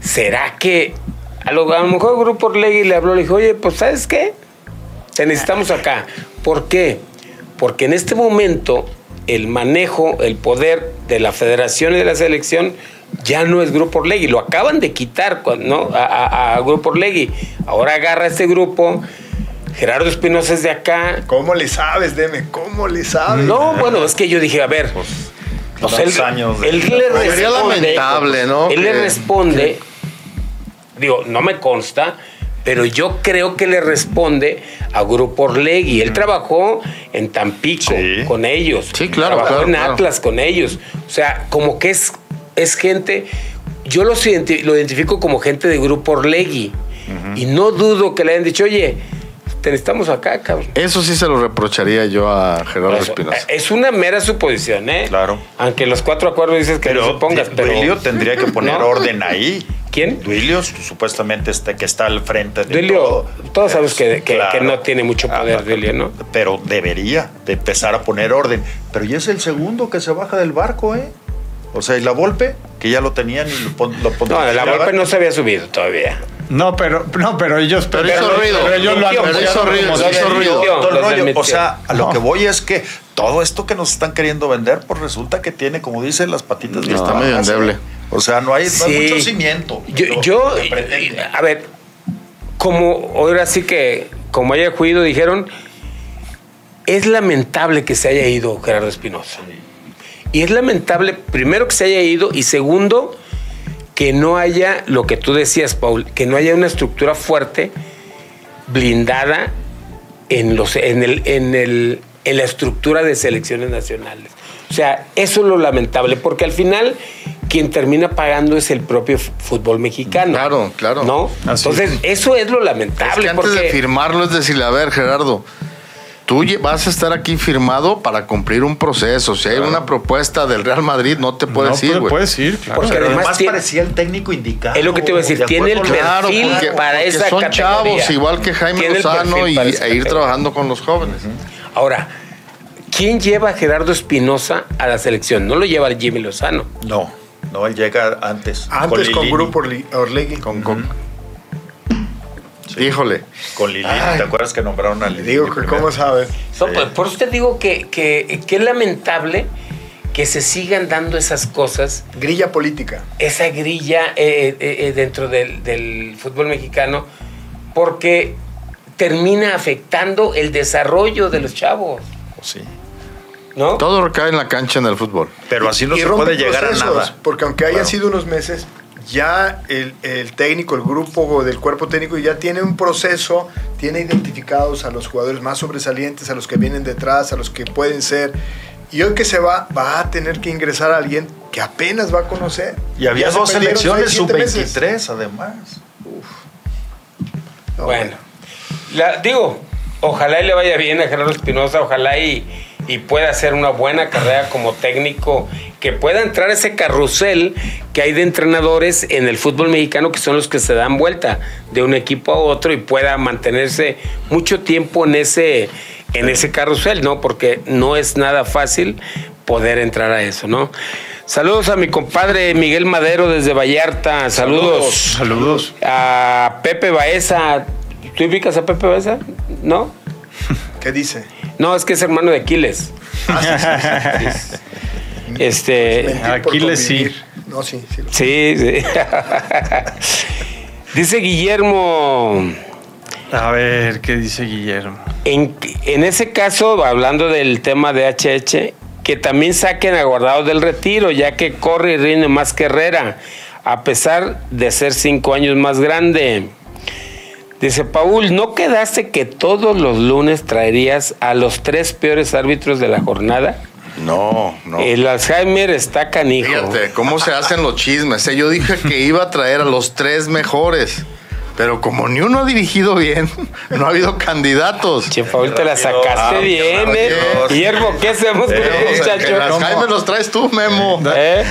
¿será que a lo, a lo mejor el Grupo Orlegui le habló, le dijo, oye, pues ¿sabes qué? Te necesitamos acá. ¿Por qué? Porque en este momento el manejo, el poder de la federación y de la selección ya no es Grupo Orlegui. Lo acaban de quitar ¿no? a, a- a Grupo Orlegui. Ahora agarra este grupo, Gerardo Espinosa es de acá. ¿Cómo le sabes, Deme? ¿Cómo le sabes? No, bueno, es que yo dije, a ver. pues él, tantos años de- él le Pues sería responde. lamentable, ¿no? Él le Que- responde. Digo, no me consta, pero yo creo que le responde a Grupo Orlegui. Él trabajó en Tampico Sí. con ellos. Sí, claro, Trabajó claro, en claro. Atlas con ellos. O sea, como que es, es gente. Yo los identi- lo identifico como gente de Grupo Orlegui. Y no dudo que le hayan dicho, oye, te necesitamos acá, cabrón. Eso sí se lo reprocharía yo a Gerardo Eso, Espinosa. eh, es una mera suposición, ¿eh? Claro. Aunque los cuatro acuerdos dices que no Pero supongas, pero. Duilio tendría que poner <laughs> No. orden ahí. ¿Quién? Duilio supuestamente este, que está al frente de Duilio, todo. todos sabemos que, que- Claro. que no tiene mucho poder, Ah, Duilio, ¿no? Pero debería de empezar a poner orden. Pero ya es el segundo que se baja del barco, ¿eh? O sea, y la Volpe, que ya lo tenían y lo, pon, lo No, la golpe no se había subido todavía. No, pero, no, pero ellos. Pero hizo ruido. pero ellos lo Pero hizo ruido, sí hizo ruido. Todo el rollo. O sea, a lo No. que voy es que todo esto que nos están queriendo vender, pues resulta que tiene, como dicen, las patitas bien Está medio endeble. O sea, no hay, no hay Sí. mucho cimiento. Yo, a ver, como ahora sí que, como haya juido, dijeron, es lamentable que se haya ido Gerardo Espinosa. Y es lamentable, primero, que se haya ido y segundo, que no haya lo que tú decías, Paul, que no haya una estructura fuerte, blindada en, los, en, el, en, el, en la estructura de selecciones nacionales. O sea, eso es lo lamentable, porque al final quien termina pagando es el propio fútbol mexicano. Claro, claro. ¿No? Así Entonces, eso es lo Es lamentable. que antes porque de firmarlo es decirle, a ver, Gerardo, tú vas a estar aquí firmado para cumplir un proceso. Si hay una propuesta del Real Madrid, no te puedes no, ir, güey. puedes ir, claro. Porque Pero además además tiene- parecía el técnico indicado. Es lo que te iba a decir, de tiene el perfil porque, para porque esa son categoría. chavos, igual que Jaime Lozano, y esa ir trabajando con los jóvenes. Ahora, ¿quién lleva a Gerardo Espinosa a la selección? No lo lleva Jimmy Lozano. No, no, él llega antes. Antes con, Lilini. Grupo Orlegui. Con, con- Híjole. Con Lilini, Ay. ¿te acuerdas que nombraron a Le Lilini? digo que cómo. No, Sí. pues, por eso te digo que, que, que es lamentable que se sigan dando esas cosas, Grilla política. esa grilla eh, eh, eh, dentro del, del fútbol mexicano, porque termina afectando el desarrollo de los chavos, Sí. ¿no? Todo recae en la cancha en el fútbol. Pero así no y se puede llegar a nada. Porque aunque hayan Claro. sido unos meses, ya el, el técnico, el grupo del cuerpo técnico ya tiene un proceso, tiene identificados a los jugadores más sobresalientes, a los que vienen detrás, a los que pueden ser. Y hoy que se va, va a tener que ingresar a alguien que apenas va a conocer. Y había Ya se dos perdieron selecciones seis, siete meses. sub-23, además. No, Bueno, la- digo, ojalá y le vaya bien a Gerardo Espinosa, ojalá y, y pueda hacer una buena carrera como técnico, que pueda entrar ese carrusel que hay de entrenadores en el fútbol mexicano que son los que se dan vuelta de un equipo a otro y pueda mantenerse mucho tiempo en ese, en ese carrusel, ¿no? Porque no es nada fácil poder entrar a eso, ¿no? Saludos a mi compadre Miguel Madero desde Vallarta, saludos. Saludos. A Pepe Baeza. ¿Tú ubicas a Pepe Baeza? ¿No? <laughs> ¿Qué dice? No, es que es hermano de Aquiles. <laughs> Este. Por Aquiles sí. No, sí, sí. Sí, sí. <laughs> Dice Guillermo. A ver, ¿qué dice Guillermo? En, en ese caso, hablando del tema de HH, que también saquen a Guardado del Retiro, ya que corre y rinde más que Herrera, a pesar de ser cinco años más grande. Dice Paul, ¿no quedaste que todos los lunes traerías a los tres peores árbitros de la jornada? No, no. El Alzheimer está canijo. Fíjate cómo se hacen los chismes. ¿eh? Yo dije que iba a traer a los tres mejores. Pero como ni uno ha dirigido bien, <laughs> no ha habido candidatos. Che, Paul, te la sacaste Ah, bien, ¿eh? Guillermo, ¿qué hacemos con Eh, que muchacho? Jaime los traes tú, Memo. ¿Eh?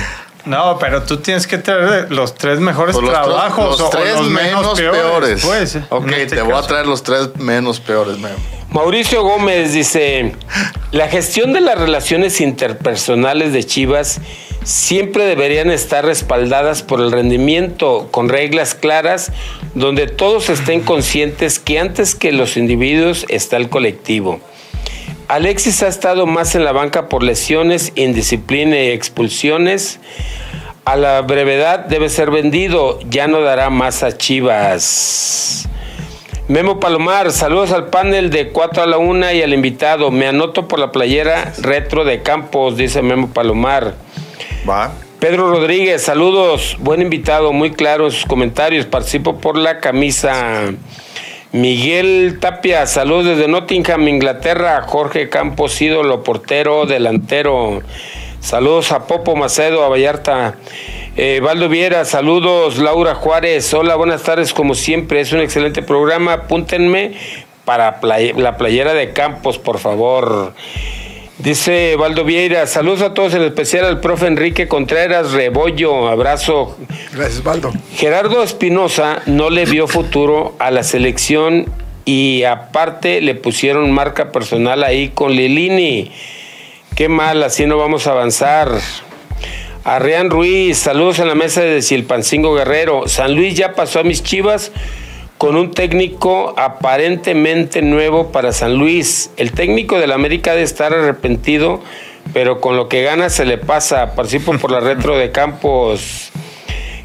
No, pero tú tienes que traer los tres mejores Pues los, trabajos los o tres los menos peores. pues, en ok, este te voy a traer los tres menos peores, Memo. Mauricio Gómez dice, la gestión de las relaciones interpersonales de Chivas siempre deberían estar respaldadas por el rendimiento, con reglas claras, donde todos estén conscientes que antes que los individuos está el colectivo. Alexis ha estado más en la banca por lesiones, indisciplina y expulsiones. A la brevedad debe ser vendido, ya no dará más a Chivas. Memo Palomar, saludos al panel de 4 a la 1 y al invitado. Me anoto por la playera retro de Campos, dice Memo Palomar. Va. Pedro Rodríguez, saludos, buen invitado, muy claro en sus comentarios. Participo por la camisa. Miguel Tapia, saludos desde Nottingham, Inglaterra. Jorge Campos, ídolo, portero, delantero. Saludos a Popo Macedo, a Vallarta. Eh, Valdo Viera, saludos. Laura Juárez, hola, buenas tardes, como siempre. Es un excelente programa. Apúntenme para play- la playera de Campos, por favor. Dice Valdo Vieira, saludos a todos, en especial al profe Enrique Contreras Rebollo, abrazo. Gracias, Baldo. Gerardo Espinosa no le vio futuro a la selección y aparte le pusieron marca personal ahí con Lilini. Qué mal, así no vamos a avanzar. Arrián Ruiz, saludos en la mesa de Silpancingo Guerrero. San Luis ya pasó a mis chivas con un técnico aparentemente nuevo para San Luis. El técnico del América ha de estar arrepentido, pero con lo que gana se le pasa. Participo por la <laughs> retro de Campos.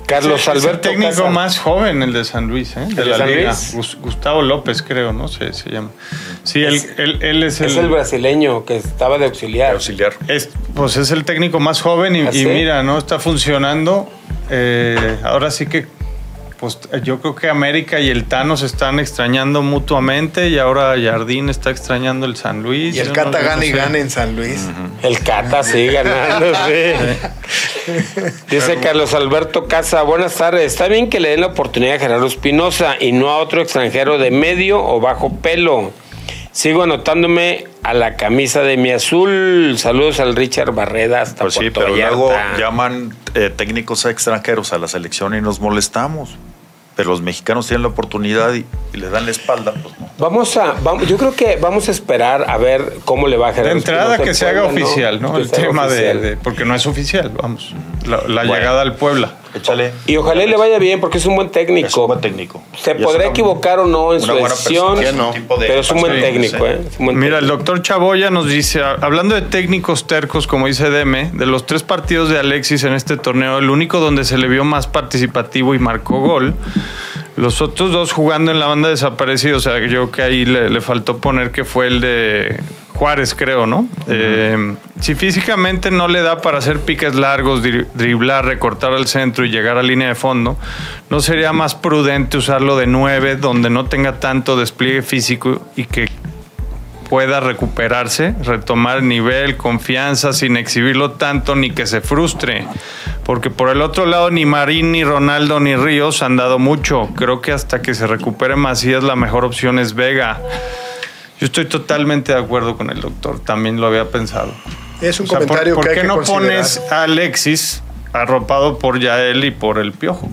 Carlos Es el Alberto técnico Casa. más joven, el de San Luis, ¿eh? de de la San liga. Luis? Gus- Gustavo López, creo, ¿no? Se, se llama. Sí, él, Es- él- él es el. Es el brasileño que estaba de auxiliar. Auxiliar. es- pues es el técnico más joven y, ¿Ah, y mira, ¿no? Está funcionando. Eh, ahora sí que, pues yo creo que América y el Tano se están extrañando mutuamente y ahora Jardín está extrañando el San Luis. Y el Cata no- yo no gana y gana en San Luis. El Cata sigue ganando, sí. Dice Carlos Alberto Casa, buenas tardes. Está bien que le den la oportunidad a Gerardo Espinosa y no a otro extranjero de medio o bajo pelo. Sigo anotándome a la camisa de mi azul. Saludos al Richard Barreda hasta Pues sí, Puerto pero luego llaman eh, técnicos extranjeros a la selección y nos molestamos. Pero los mexicanos tienen la oportunidad y, y le dan la espalda, pues no. Vamos a, vamos, yo creo que vamos a esperar a ver cómo le va a De Gerardo entrada que se haga oficial, ¿no? Que El tema de, de- Porque no es oficial, vamos. La, la Bueno. llegada al Puebla. Échale. Y ojalá y le vaya bien porque es un buen técnico. Es un buen técnico. Se Y podrá equivocar o no en su decisión, persona, ¿Quién no? un tipo de pero es un buen técnico, sí. ¿eh? Es un buen Mira, el doctor Chaboya nos dice, a- hablando de técnicos tercos, como dice Deme, de los tres partidos de Alexis en este torneo, el único donde se le vio más participativo y marcó gol, los otros dos jugando en la banda desaparecido, o sea, yo creo que ahí le, le faltó poner que fue el de Juárez, creo, ¿no? Eh, si físicamente no le da para hacer piques largos, dri- driblar, recortar al centro y llegar a línea de fondo, ¿no sería más prudente usarlo de nueve, donde no tenga tanto despliegue físico y que pueda recuperarse, retomar nivel, confianza, sin exhibirlo tanto ni que se frustre. Porque por el otro lado ni Marín, ni Ronaldo, ni Ríos han dado mucho. Creo que hasta que se recupere Macías la mejor opción es Vega. Yo estoy totalmente de acuerdo con el doctor, también lo había pensado. Es un O sea, ¿por- comentario ¿por, que hay qué que no considerar. pones a Alexis arropado por Yael y por el Piojo?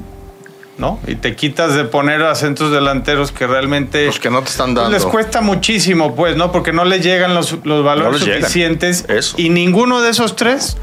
¿No? Y te quitas de poner a centros delanteros que realmente... Los que no te están Pues dando. les cuesta muchísimo, pues, ¿no? Porque no les llegan los, los valores les llegan. suficientes. Eso. Y ninguno de esos tres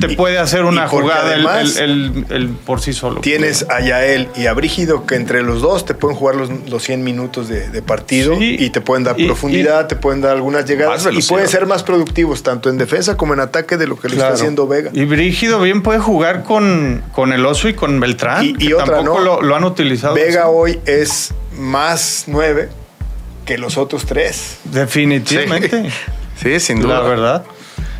te puede hacer una jugada el, además el- el- el por sí solo. Tienes a Yael y a Brígido que entre los dos te pueden jugar los, los 100 minutos de, de partido Sí. y te pueden dar Y- profundidad, te pueden dar algunas llegadas y pueden ser más productivos tanto en defensa como en ataque de lo que le Claro. está haciendo Vega. Y Brígido bien puede jugar con, con el oso y con Beltrán. Y- y que otra, tampoco ¿no? lo, lo han utilizado. Vega así. hoy es más 9 que los otros tres. Definitivamente. Sí, <laughs> sin duda. La verdad.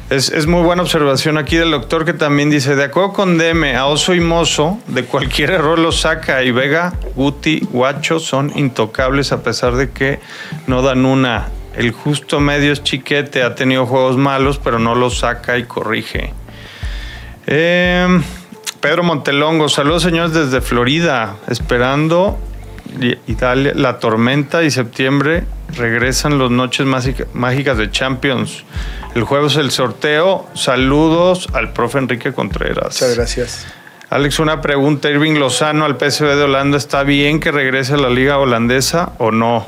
Es, es muy buena observación aquí del doctor que también dice, de acuerdo con Deme, a Oso y Mozo, de cualquier <laughs> error lo saca y Vega, Guti, Guacho son intocables a pesar de que no dan una. El justo medio es chiquete, ha tenido juegos malos, pero no los saca y corrige. Eh, Pedro Montelongo, saludos señores desde Florida, esperando Italia, la tormenta y septiembre regresan las noches mágica- mágicas de Champions. El jueves el sorteo. Saludos al profe Enrique Contreras. Muchas gracias. Alex, una pregunta. Irving Lozano al PSV de Holanda, ¿está bien que regrese a la liga holandesa o no?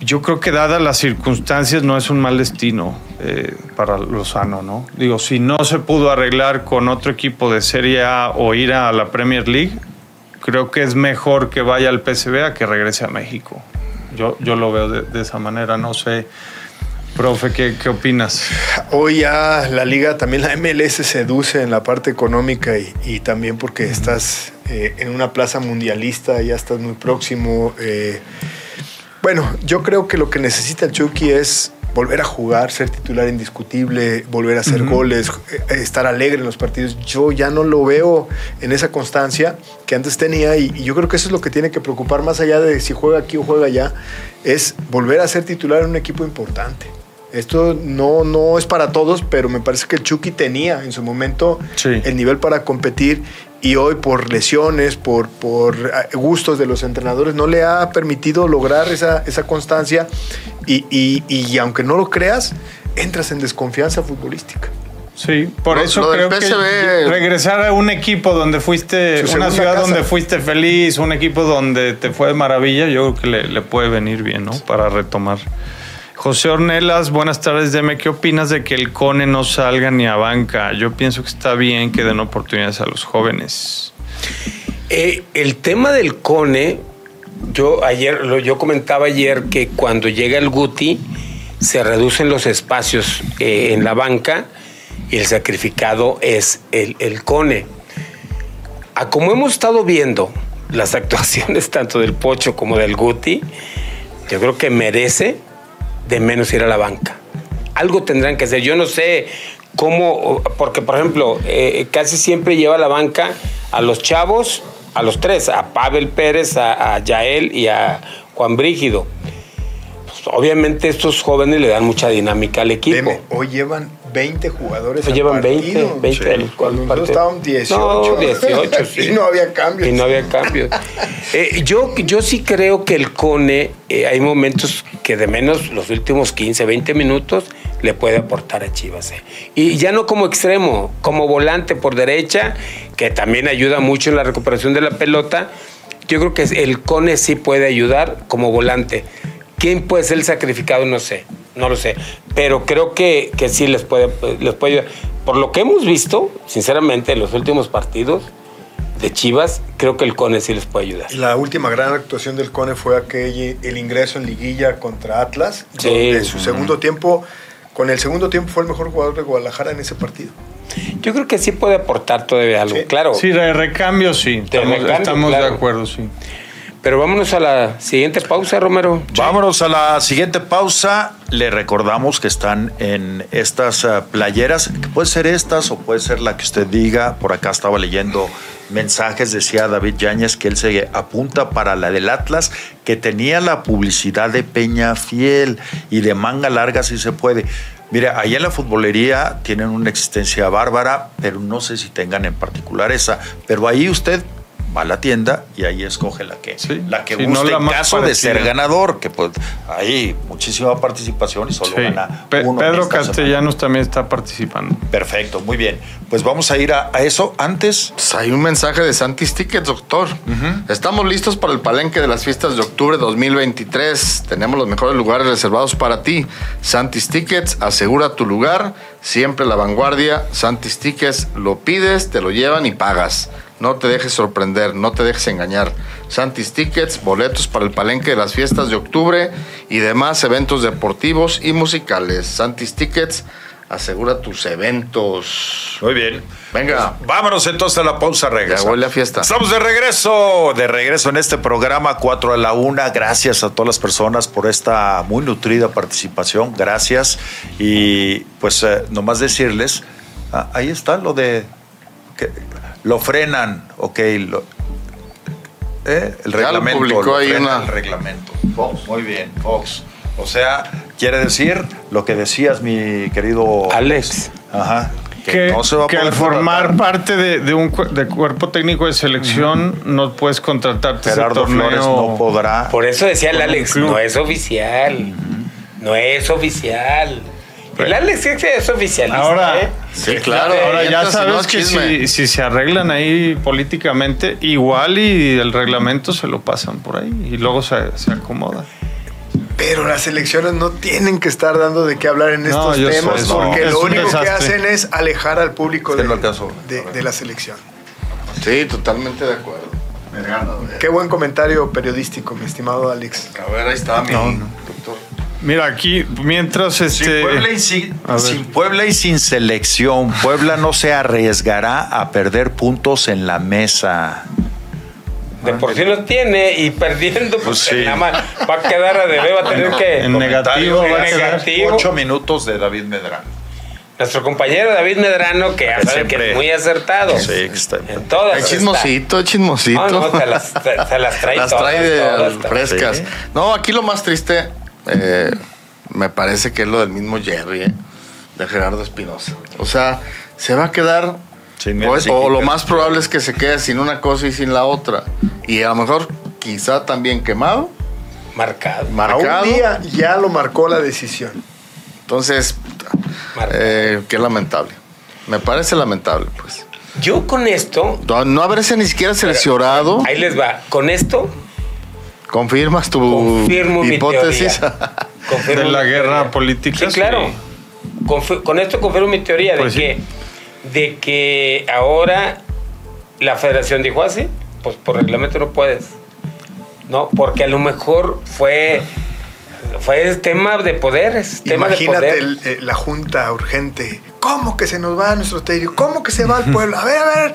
Yo creo que dadas las circunstancias no es un mal destino eh, para Lozano, ¿no? Digo, si no se pudo arreglar con otro equipo de Serie A o ir a la Premier League, creo que es mejor que vaya al PSV a que regrese a México. Yo, yo lo veo de, de esa manera, no sé. Profe, ¿qué, qué opinas? Hoy ya la liga, también la MLS seduce en la parte económica y, y también porque estás eh, en una plaza mundialista, ya estás muy próximo. eh. bueno, yo creo que lo que necesita el Chucky es volver a jugar, ser titular indiscutible, volver a hacer goles, eh, estar alegre en los partidos. Yo ya no lo veo en esa constancia que antes tenía y, y yo creo que eso es lo que tiene que preocupar más allá de si juega aquí o juega allá, es volver a ser titular en un equipo importante. Esto no, no es para todos, pero me parece que el Chucky tenía en su momento Sí. el nivel para competir y hoy por lesiones, por, por eh, gustos de los entrenadores, no le ha permitido lograr esa, esa constancia y, y- y aunque no lo creas, entras en desconfianza futbolística. Sí, por Lo- eso lo creo que PSV regresar a un equipo donde fuiste, Su una ciudad casa. donde fuiste feliz, un equipo donde te fue de maravilla, yo creo que le, le puede venir bien, ¿no? Para retomar. José Ornelas, buenas tardes, dime, ¿qué opinas de que el CONE no salga ni a banca? Yo pienso que está bien que den oportunidades a los jóvenes. Eh, el tema del Cone, yo ayer, yo comentaba ayer que cuando llega el Guti se reducen los espacios eh, en la banca y el sacrificado es el, el Cone. A como hemos estado viendo las <laughs> actuaciones tanto del Pocho como del Guti, yo creo que merece de menos ir a la banca. Algo tendrán que hacer. Yo no sé cómo, porque por ejemplo, eh, casi siempre lleva a la banca a los chavos, a los tres, a Pavel Pérez, a, a Yael y a Juan Brígido. Pues, obviamente estos jóvenes le dan mucha dinámica al equipo. Hoy llevan 20 jugadores. Pues llevan 20, partido. 20 Sí. al- al Cuando nosotros estábamos 18. No, 18, <laughs> sí. y no había cambios. Y no había cambios. <laughs> Eh, yo, yo sí creo que el Cone, eh, hay momentos que de menos los últimos 15, 20 minutos le puede aportar a Chivas. eh. Y ya no como extremo, como volante por derecha, que también ayuda mucho en la recuperación de la pelota. Yo creo que el Cone sí puede ayudar como volante. ¿Quién puede ser el sacrificado? No sé, no lo sé. Pero creo que, que sí les puede, les puede ayudar. Por lo que hemos visto, sinceramente, en los últimos partidos de Chivas, creo que el Cone sí les puede ayudar. Y La última gran actuación del Cone fue aquel, el ingreso en liguilla contra Atlas, Sí. donde su segundo tiempo, con el segundo tiempo fue el mejor jugador de Guadalajara en ese partido. Yo creo que sí puede aportar todavía algo, Sí. claro. Sí, de recambio sí, estamos, recambio, estamos claro. de acuerdo, sí. Pero vámonos a la siguiente pausa, Romero. Vámonos a la siguiente pausa. Le recordamos que están en estas eh, playeras, que puede ser estas o puede ser la que usted diga. Por acá estaba leyendo mensajes, decía David Yáñez que él se apunta para la del Atlas, que tenía la publicidad de Peña Fiel y de manga larga si se puede. Mira, ahí en la futbolería tienen una existencia bárbara, pero no sé si tengan en particular esa. Pero ahí usted va a la tienda y ahí escoge la que, Sí, la que no la en caso de ser ganador, que pues hay muchísima participación y solo Sí. gana Pe- uno. Pedro semana. Castellanos también está participando. Perfecto, muy bien. Pues vamos a ir a, a eso. Antes, Pues hay un mensaje de Santis Tickets, doctor. Estamos listos para el palenque de las fiestas de octubre 2023. Tenemos los mejores lugares reservados para ti. Santis Tickets, asegura tu lugar. Siempre la vanguardia. Santis Tickets, lo pides, te lo llevan y pagas. No te dejes sorprender, no te dejes engañar. Santis Tickets, boletos para el palenque de las fiestas de octubre y demás eventos deportivos y musicales. Santis Tickets, asegura tus eventos. muy bien. Venga. Vámonos entonces a la pausa, regresa. Ya huele a fiesta. Estamos de regreso, de regreso en este programa 4 a la 1. Gracias a todas las personas por esta muy nutrida participación. Gracias. Y pues eh, nomás decirles, ah, ahí está lo de que lo frenan, ok, lo- eh, el Ya lo reglamento. publicó lo ahí frena una- el reglamento. Fox, muy bien, Fox. O sea, quiere decir lo que decías, mi querido Alex. Ajá. Que, Que, no se va a que poder al formar contratar. parte de, de un de cuerpo técnico de selección no puedes contratarte ese Gerardo torneo. Flores no podrá. Por eso decía el Alex, no es oficial. No es oficial. El Alex es oficialista, Ahora- ¿eh? Sí, claro. Ahora ya sabes que si, si se arreglan ahí políticamente, igual y el reglamento se lo pasan por ahí y luego se, se acomoda. Pero las elecciones no tienen que estar dando de qué hablar en estos temas eso porque lo único que hacen es alejar al público de la selección. Sí, totalmente de acuerdo. Qué buen comentario periodístico, mi estimado Alex. A ver, ahí está mi No, no. Mira, aquí, mientras este. Sin Puebla, y sin, sin Puebla y sin selección, Puebla no se arriesgará a perder puntos en la mesa. De por sí los tiene y perdiendo, pues, Pues sí. nada más va a quedar a deber, va a tener que. En negativo va a negativo. Ocho minutos de David Medrano. Nuestro compañero David Medrano, que ya Que saben que siempre- es muy acertado. Sí, que está- En todas. Está. chismosito, hay chismosito. No, no, se las, se- se las trae <laughs> Las todas, trae de todas. frescas. Sí. No, aquí lo más triste, eh, me parece que es lo del mismo Jerry, eh, de Gerardo Espinosa. O sea, se va a quedar, Sin pues, o lo más probable es que se quede sin una cosa y sin la otra. Y a lo mejor, quizá también quemado, Marcado. A marcado. un día ya lo marcó la decisión. Entonces, eh, qué lamentable. Me parece lamentable, pues. Yo con esto, No, no haberse ni siquiera seleccionado, ahí les va. Con esto, confirmas tu confirmo mi hipótesis. teoría. Confirmo De la mi guerra teoría. política, Sí, sí. claro. Con esto confirmo mi teoría Pues de sí. que de que ahora la federación dijo así, pues por reglamento no puedes. No, porque a lo mejor fue fue tema de poderes, tema de Imagínate poder. el- eh, la junta urgente. ¿Cómo que se nos va nuestro técnico? ¿Cómo que se va al pueblo? A ver, a ver.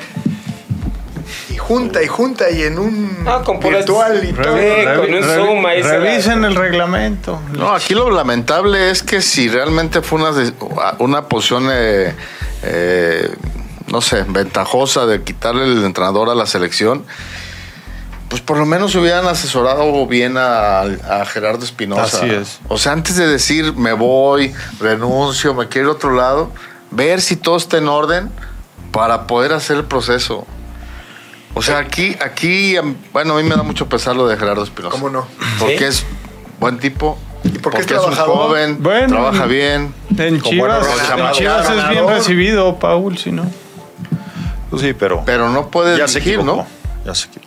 Y junta y junta y en un Ah, con virtual y todo. Re- Revi- revi- Revisen el reglamento. No, aquí lo lamentable es que si realmente fue una, una posición, eh, eh, no sé, ventajosa de quitarle el entrenador a la selección, pues por lo menos hubieran asesorado bien a, a Gerardo Espinosa. Así es. O sea, antes de decir me voy, renuncio, me quiero ir a otro lado, ver si todo está en orden para poder hacer el proceso. O sea, aquí, aquí, bueno, a mí me da mucho pesar lo de Gerardo Espinosa. ¿Cómo no? Porque ¿Sí? es buen tipo. ¿Y porque es es un joven, Bueno, trabaja bien. En con Chivas, en. Chivas es bien recibido, Paul, si no. Pues sí, pero, Pero no puede ya dirigir. ¿no?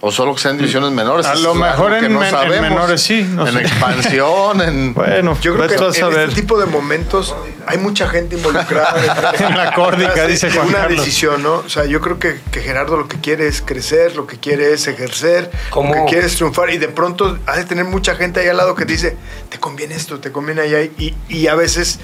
O solo que sean divisiones menores. A lo mejor que en no men- en sabemos. menores sí, no en sé. expansión, en... <laughs> Bueno, Yo creo que vete a en saber. este tipo de momentos hay mucha gente involucrada. En <laughs> la córdica, dice Juan una Carlos. decisión, ¿no? O sea, yo creo que, que Gerardo lo que quiere es crecer, lo que quiere es ejercer, ¿Cómo? lo que quiere es triunfar. Y de pronto ha de tener mucha gente ahí al lado que dice, te conviene esto, te conviene allá. Y, y a veces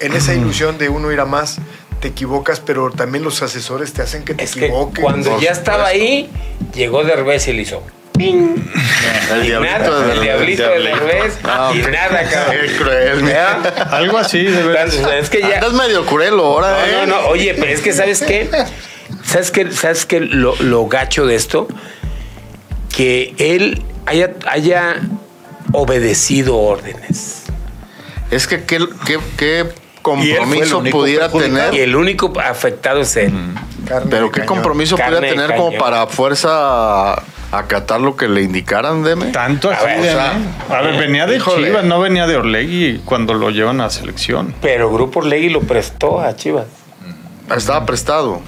en esa ilusión de uno ir a más, te equivocas, pero también los asesores te hacen que te Es que equivoques. cuando ya estaba ahí, llegó Derbez y le hizo. <laughs> El Y diablito nada, de el diablito de Derbez No, y nada, cabrón. Qué cruel, mira. ¿Verdad? Algo así, de veras. Es que ya. Andas medio cruel ahora, No, ¿eh? no, no. Oye, pero es que, ¿sabes qué? ¿Sabes qué? ¿Sabes qué? Lo, lo gacho de esto, que él haya, haya obedecido órdenes. Es que qué, qué, qué el compromiso pudiera tener... Y el único afectado es él. Carne Pero de qué cañón. compromiso Carne pudiera tener como para fuerza acatar lo que le indicaran, deme. Tanto así, ver, o de- sea, A ver, venía de híjole. Chivas, no venía de Orlegui cuando lo llevan a selección. Pero Grupo Orlegui lo prestó a Chivas. Estaba prestado.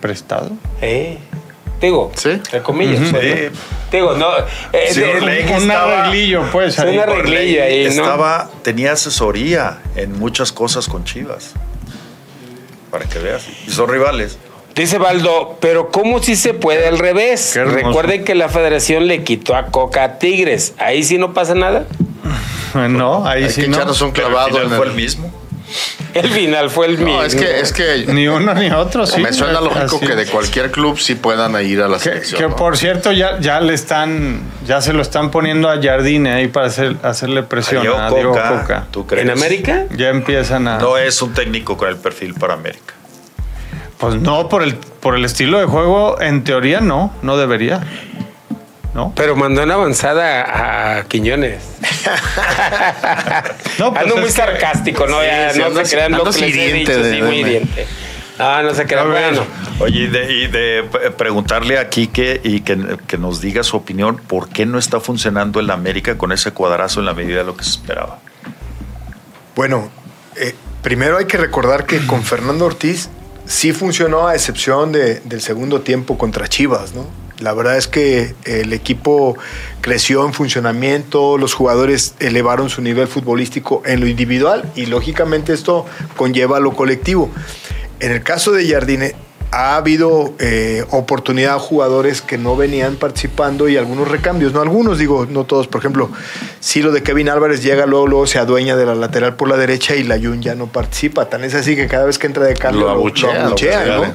Prestado. Eh. Digo, Sí. entre comillas. Pues, Sí. ¿no? Digo, no. eh, Sí, de- Un estaba- arreglillo, pues. Un arreglillo ahí, ¿no? Estaba, tenía asesoría en muchas cosas con Chivas. Para que veas. Y son rivales. Dice Baldo, pero ¿cómo si se puede al revés? Recuerden que la federación le quitó a Coca a Tigres. Ahí sí no pasa nada. <laughs> No, ahí Hay sí que no. echarnos un Pero al clavado final fue el mismo. <laughs> El final fue el mismo. No, es que, es que Ni uno ni otro, sí. me suena lógico que de cualquier club sí puedan ir a la Que, selección. que ¿no? por cierto, ya, ya le están, ya se lo están poniendo a Jardine ahí para hacer, hacerle presión a Diego Coca, Coca. ¿tú crees? ¿En América? Ya empiezan a. No es un técnico con el perfil para América. Pues no, por el, por el estilo de juego, en teoría no, no debería. ¿No? Pero mandó en avanzada a Quiñones. <laughs> No, pues Ando muy que- sarcástico, ¿no? Sí, Ya, sí, no se crean lo que les he hiriente dicho, de- sí, muy de- hiriente. No, no se crean. Bueno, Oye, y de, y de p- preguntarle a Quique y que, que nos diga su opinión, ¿por qué no está funcionando el América con ese cuadrazo en la medida de lo que se esperaba? Bueno, eh, primero hay que recordar que con Fernando Ortiz sí funcionó a excepción de- del segundo tiempo contra Chivas, ¿no? La verdad es que el equipo creció en funcionamiento, los jugadores elevaron su nivel futbolístico en lo individual y lógicamente esto conlleva a lo colectivo. En el caso de Jardine, ha habido eh, oportunidad a jugadores que no venían participando y algunos recambios, no algunos, digo, no todos. Por ejemplo, si lo de Kevin Álvarez llega, luego, luego se adueña de la lateral por la derecha y la Jun ya no participa. Tan es así que cada vez que entra de cambio Lo lo, abuchea, lo lo abuchea, abuchea, ¿no? ¿eh?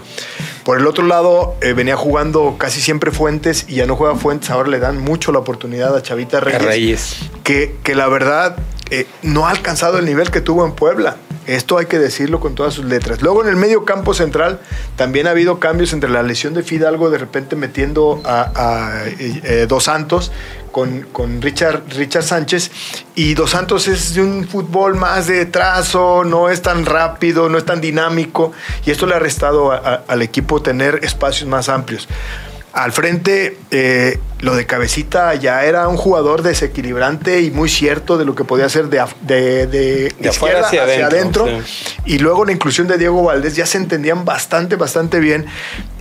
Por el otro lado, eh, venía jugando casi siempre Fuentes y ya no juega Fuentes. Ahora le dan mucho la oportunidad a Chavita Reyes. Reyes. Que, que la verdad eh, no ha alcanzado el nivel que tuvo en Puebla. Esto hay que decirlo con todas sus letras. Luego en el medio campo central también ha habido cambios entre la lesión de Fidalgo, de repente metiendo a, eh, eh, Dos Santos con, con Richard, Richard Sánchez. Y Dos Santos es de un fútbol más de trazo, no es tan rápido, no es tan dinámico. Y esto le ha restado al equipo tener espacios más amplios. Al frente, eh, lo de Cabecita ya era un jugador desequilibrante y muy cierto de lo que podía hacer de, af- de, de izquierda hacia hacia, adentro, adentro. Y luego la inclusión de Diego Valdés ya se entendían bastante, bastante bien.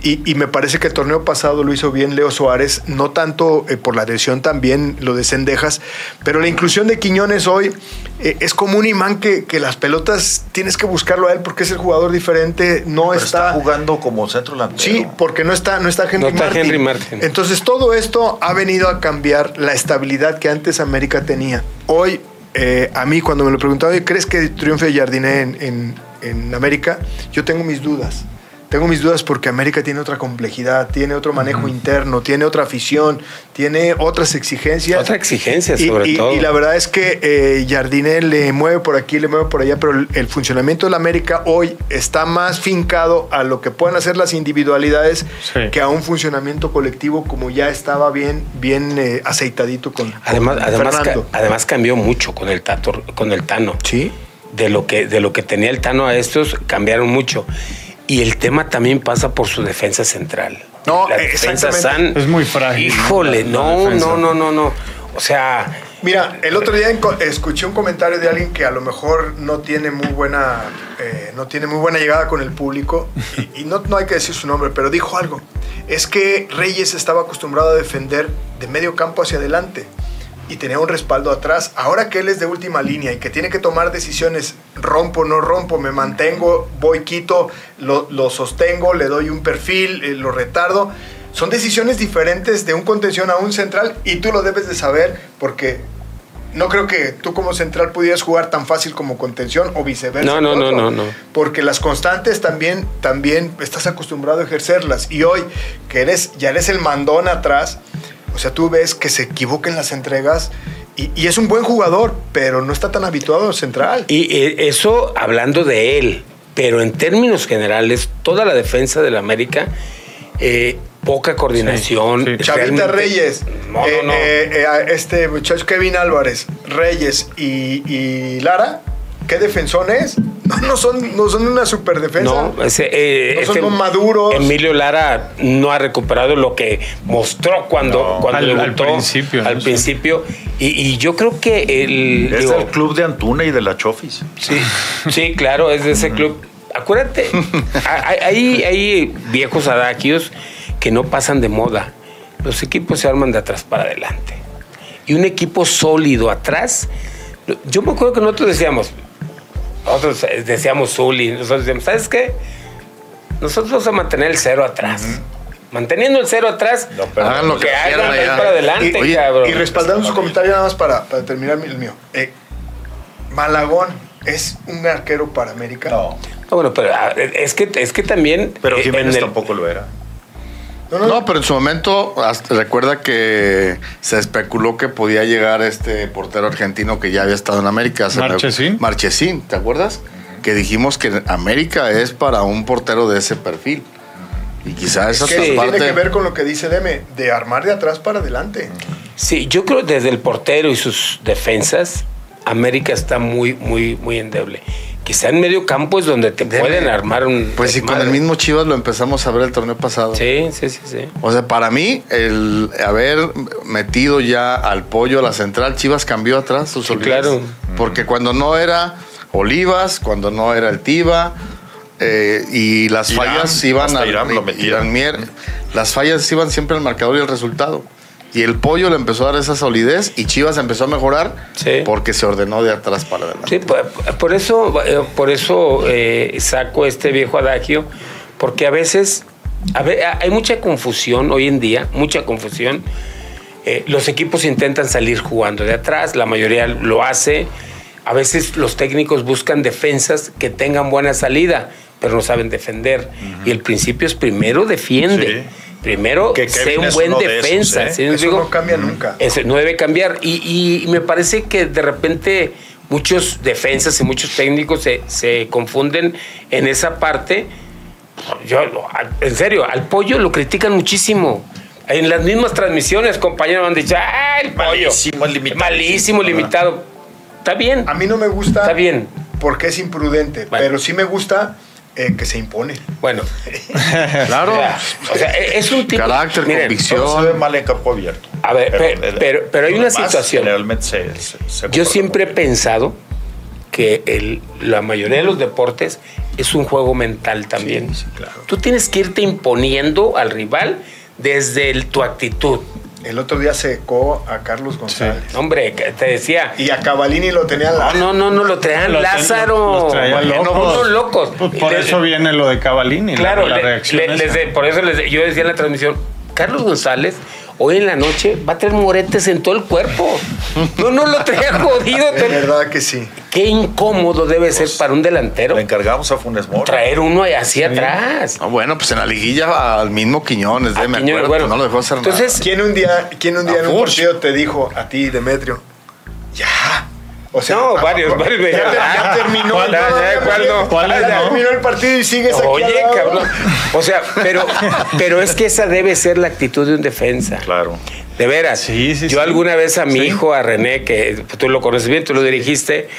Y, y me parece que el torneo pasado lo hizo bien Leo Suárez, no tanto eh, por la lesión, también lo de Cendejas, pero la inclusión de Quiñones hoy eh, es como un imán que, que las pelotas tienes que buscarlo a él porque es el jugador diferente, no está, está jugando como centro delantero. Sí, porque no está, no está Henry No está Martin. Henry Martin. Entonces todo esto ha venido a cambiar la estabilidad que antes América tenía. Hoy, eh, a mí cuando me lo preguntaba, "Oye, ¿crees que triunfe Jardiné en, en- en América? Yo tengo mis dudas. Tengo mis dudas porque América tiene otra complejidad, tiene otro manejo interno, tiene otra afición, tiene otras exigencias. Otra exigencia, sobre y, todo. y la verdad es que eh, Jardiné le mueve por aquí, le mueve por allá, pero el, el funcionamiento de la América hoy está más fincado a lo que pueden hacer las individualidades Sí. que a un funcionamiento colectivo como ya estaba bien, bien eh, aceitadito con, Además, con además, ca- Fernando. además cambió mucho con el Tato, con el Tano. Sí. De lo que, de lo que tenía el Tano a estos, cambiaron mucho. Y el tema también pasa por su defensa central. No, defensas exactamente. han- Es muy frágil. Híjole, La- la no, defensa. no, no, no, no. O sea, Mira, el otro día escuché un comentario de alguien que a lo mejor no tiene muy buena, eh, no tiene muy buena llegada con el público y, y no, no hay que decir su nombre, pero dijo algo. Es que Reyes estaba acostumbrado a defender de medio campo hacia adelante y tenía un respaldo atrás. Ahora que él es de última línea y que tiene que tomar decisiones, rompo, no rompo, me mantengo, voy, quito, lo, lo sostengo, le doy un perfil, eh, lo retardo. Son decisiones diferentes de un contención a un central y tú lo debes de saber porque no creo que tú como central pudieras jugar tan fácil como contención o viceversa. No, no, no, no, no. Porque las constantes también, también estás acostumbrado a ejercerlas. Y hoy que eres, ya eres el mandón atrás, o sea, tú ves que se equivoca en las entregas y, y es un buen jugador, pero no está tan habituado al central. y eh, eso hablando de él. Pero en términos generales, toda la defensa del América, eh, poca coordinación. Sí, sí. Chavita realmente- Reyes, No, eh, no, no. eh, eh, a este muchacho Kevin Álvarez, Reyes y, y Lara, ¿qué defensones? No, no son, no son una super defensa. No, ese, eh, No son este maduros. Emilio Lara no ha recuperado lo que mostró cuando, No. cuando Al- al debutó principio, Al ¿no? Sí. principio. Y, y yo creo que el. Es digo, del club de Antuna y de la Chofis. Sí, sí, claro, es de ese club. Acuérdate, hay, hay- viejos adagios que no pasan de moda. Los equipos se arman de atrás para adelante. Y un equipo sólido atrás. Yo me acuerdo que nosotros decíamos, nosotros decíamos Zuli, nosotros decíamos, ¿sabes qué? Nosotros vamos a mantener el cero atrás. Manteniendo el cero atrás, No, pero- Hagan lo que que hagan para adelante, Y- oye, cabrón. Y respaldando su comentario nada más para, para terminar el mío. Eh, Malagón es un arquero para América. No, No, bueno, pero ah, es que, es que también. pero eh, Jiménez en el- tampoco lo era. No, no, No, pero en su momento, hasta- recuerda que se especuló que podía llegar este portero argentino que ya había estado en América. Marchesín. Marchesín, ¿te acuerdas? Que dijimos que América es para un portero de ese perfil. Y quizás esa que parte. tiene que ver con lo que dice Deme, de armar de atrás para adelante. Sí, yo creo desde el portero y sus defensas, América está muy, muy, muy endeble. Quizá en medio campo es donde te Debe- pueden armar un. Pues sí, con el mismo Chivas lo empezamos a ver el torneo pasado. Sí, sí, sí, sí. O sea, para mí, el haber metido ya al pollo a la central, Chivas cambió atrás sus Sí, claro. Porque cuando no era Olivas, cuando no era el Tiva, eh, y las Irán, fallas iban al Irán. Irán Mier, las fallas iban siempre al marcador y el resultado. Y el pollo le empezó a dar esa solidez y Chivas empezó a mejorar Sí. porque se ordenó de atrás para adelante. Sí, por, por eso, eh, por eso eh, saco este viejo adagio, porque a veces a ver, hay mucha confusión hoy en día, mucha confusión. Eh, los equipos intentan salir jugando de atrás, la mayoría lo hace. A veces los técnicos buscan defensas que tengan buena salida, pero no saben defender. Y el principio es primero defiende. Primero, Que sé un buen uno de esos, defensa. ¿eh? ¿sí me Eso no cambia nunca. No debe cambiar. Y, y me parece que de repente muchos defensas y muchos técnicos se, se confunden en esa parte. Yo, en serio, al pollo lo critican muchísimo. En las mismas transmisiones, compañeros han dicho, ¡ah, el pollo! Malísimo, limitado. Malísimo, limitado. Está bien. A mí no me gusta Está bien. porque es imprudente, Bueno. pero sí me gusta eh, que se impone. Bueno, <laughs> Claro. o sea, o sea, es un tipo. Carácter, miren, convicción. Todo se ve mal en campo abierto. A ver, pero- pero- pero hay una situación. Generalmente se, se- se Yo siempre he pensado que el- la mayoría de los deportes es un juego mental también. Sí, sí, claro. Tú tienes que irte imponiendo al rival desde el- tu actitud. El otro día secó a Carlos González. Hombre, te decía. Y a Cavalini lo tenía al No, no, no, no, lo traían Lo ten- Lázaro. los traía Bueno, locos. unos locos. Pues por Les- eso viene lo de Cavallini. la- Claro, la, le- reacción le- esa. les de- por eso les de- yo decía en la transmisión, Carlos González hoy en la noche va a tener moretes en todo el cuerpo. No, no lo traía <laughs> jodido. De verdad que sí. Qué incómodo debe ser para un delantero Le encargamos a Funes Mori. traer uno hacia atrás. No, bueno, pues en la liguilla al mismo Quiñones, de, A me Quiñones, acuerdo, bueno. no lo dejó hacer Entonces, nada. ¿Quién un día, quién un día en un partido te dijo a ti, Demetrio, ya? O sea, No, ah, varios, varios me ya, terminó. ¿cuál, no, ya, ya, ya, cuál no? ¿Cuál ya no? terminó el partido y sigues aquí. Oye, al lado. cabrón. O sea, pero, pero es que esa debe ser la actitud de un defensa. Claro. De veras. Sí, sí, Yo sí. alguna vez a mi hijo, a René, que tú lo conoces bien, tú lo dirigiste,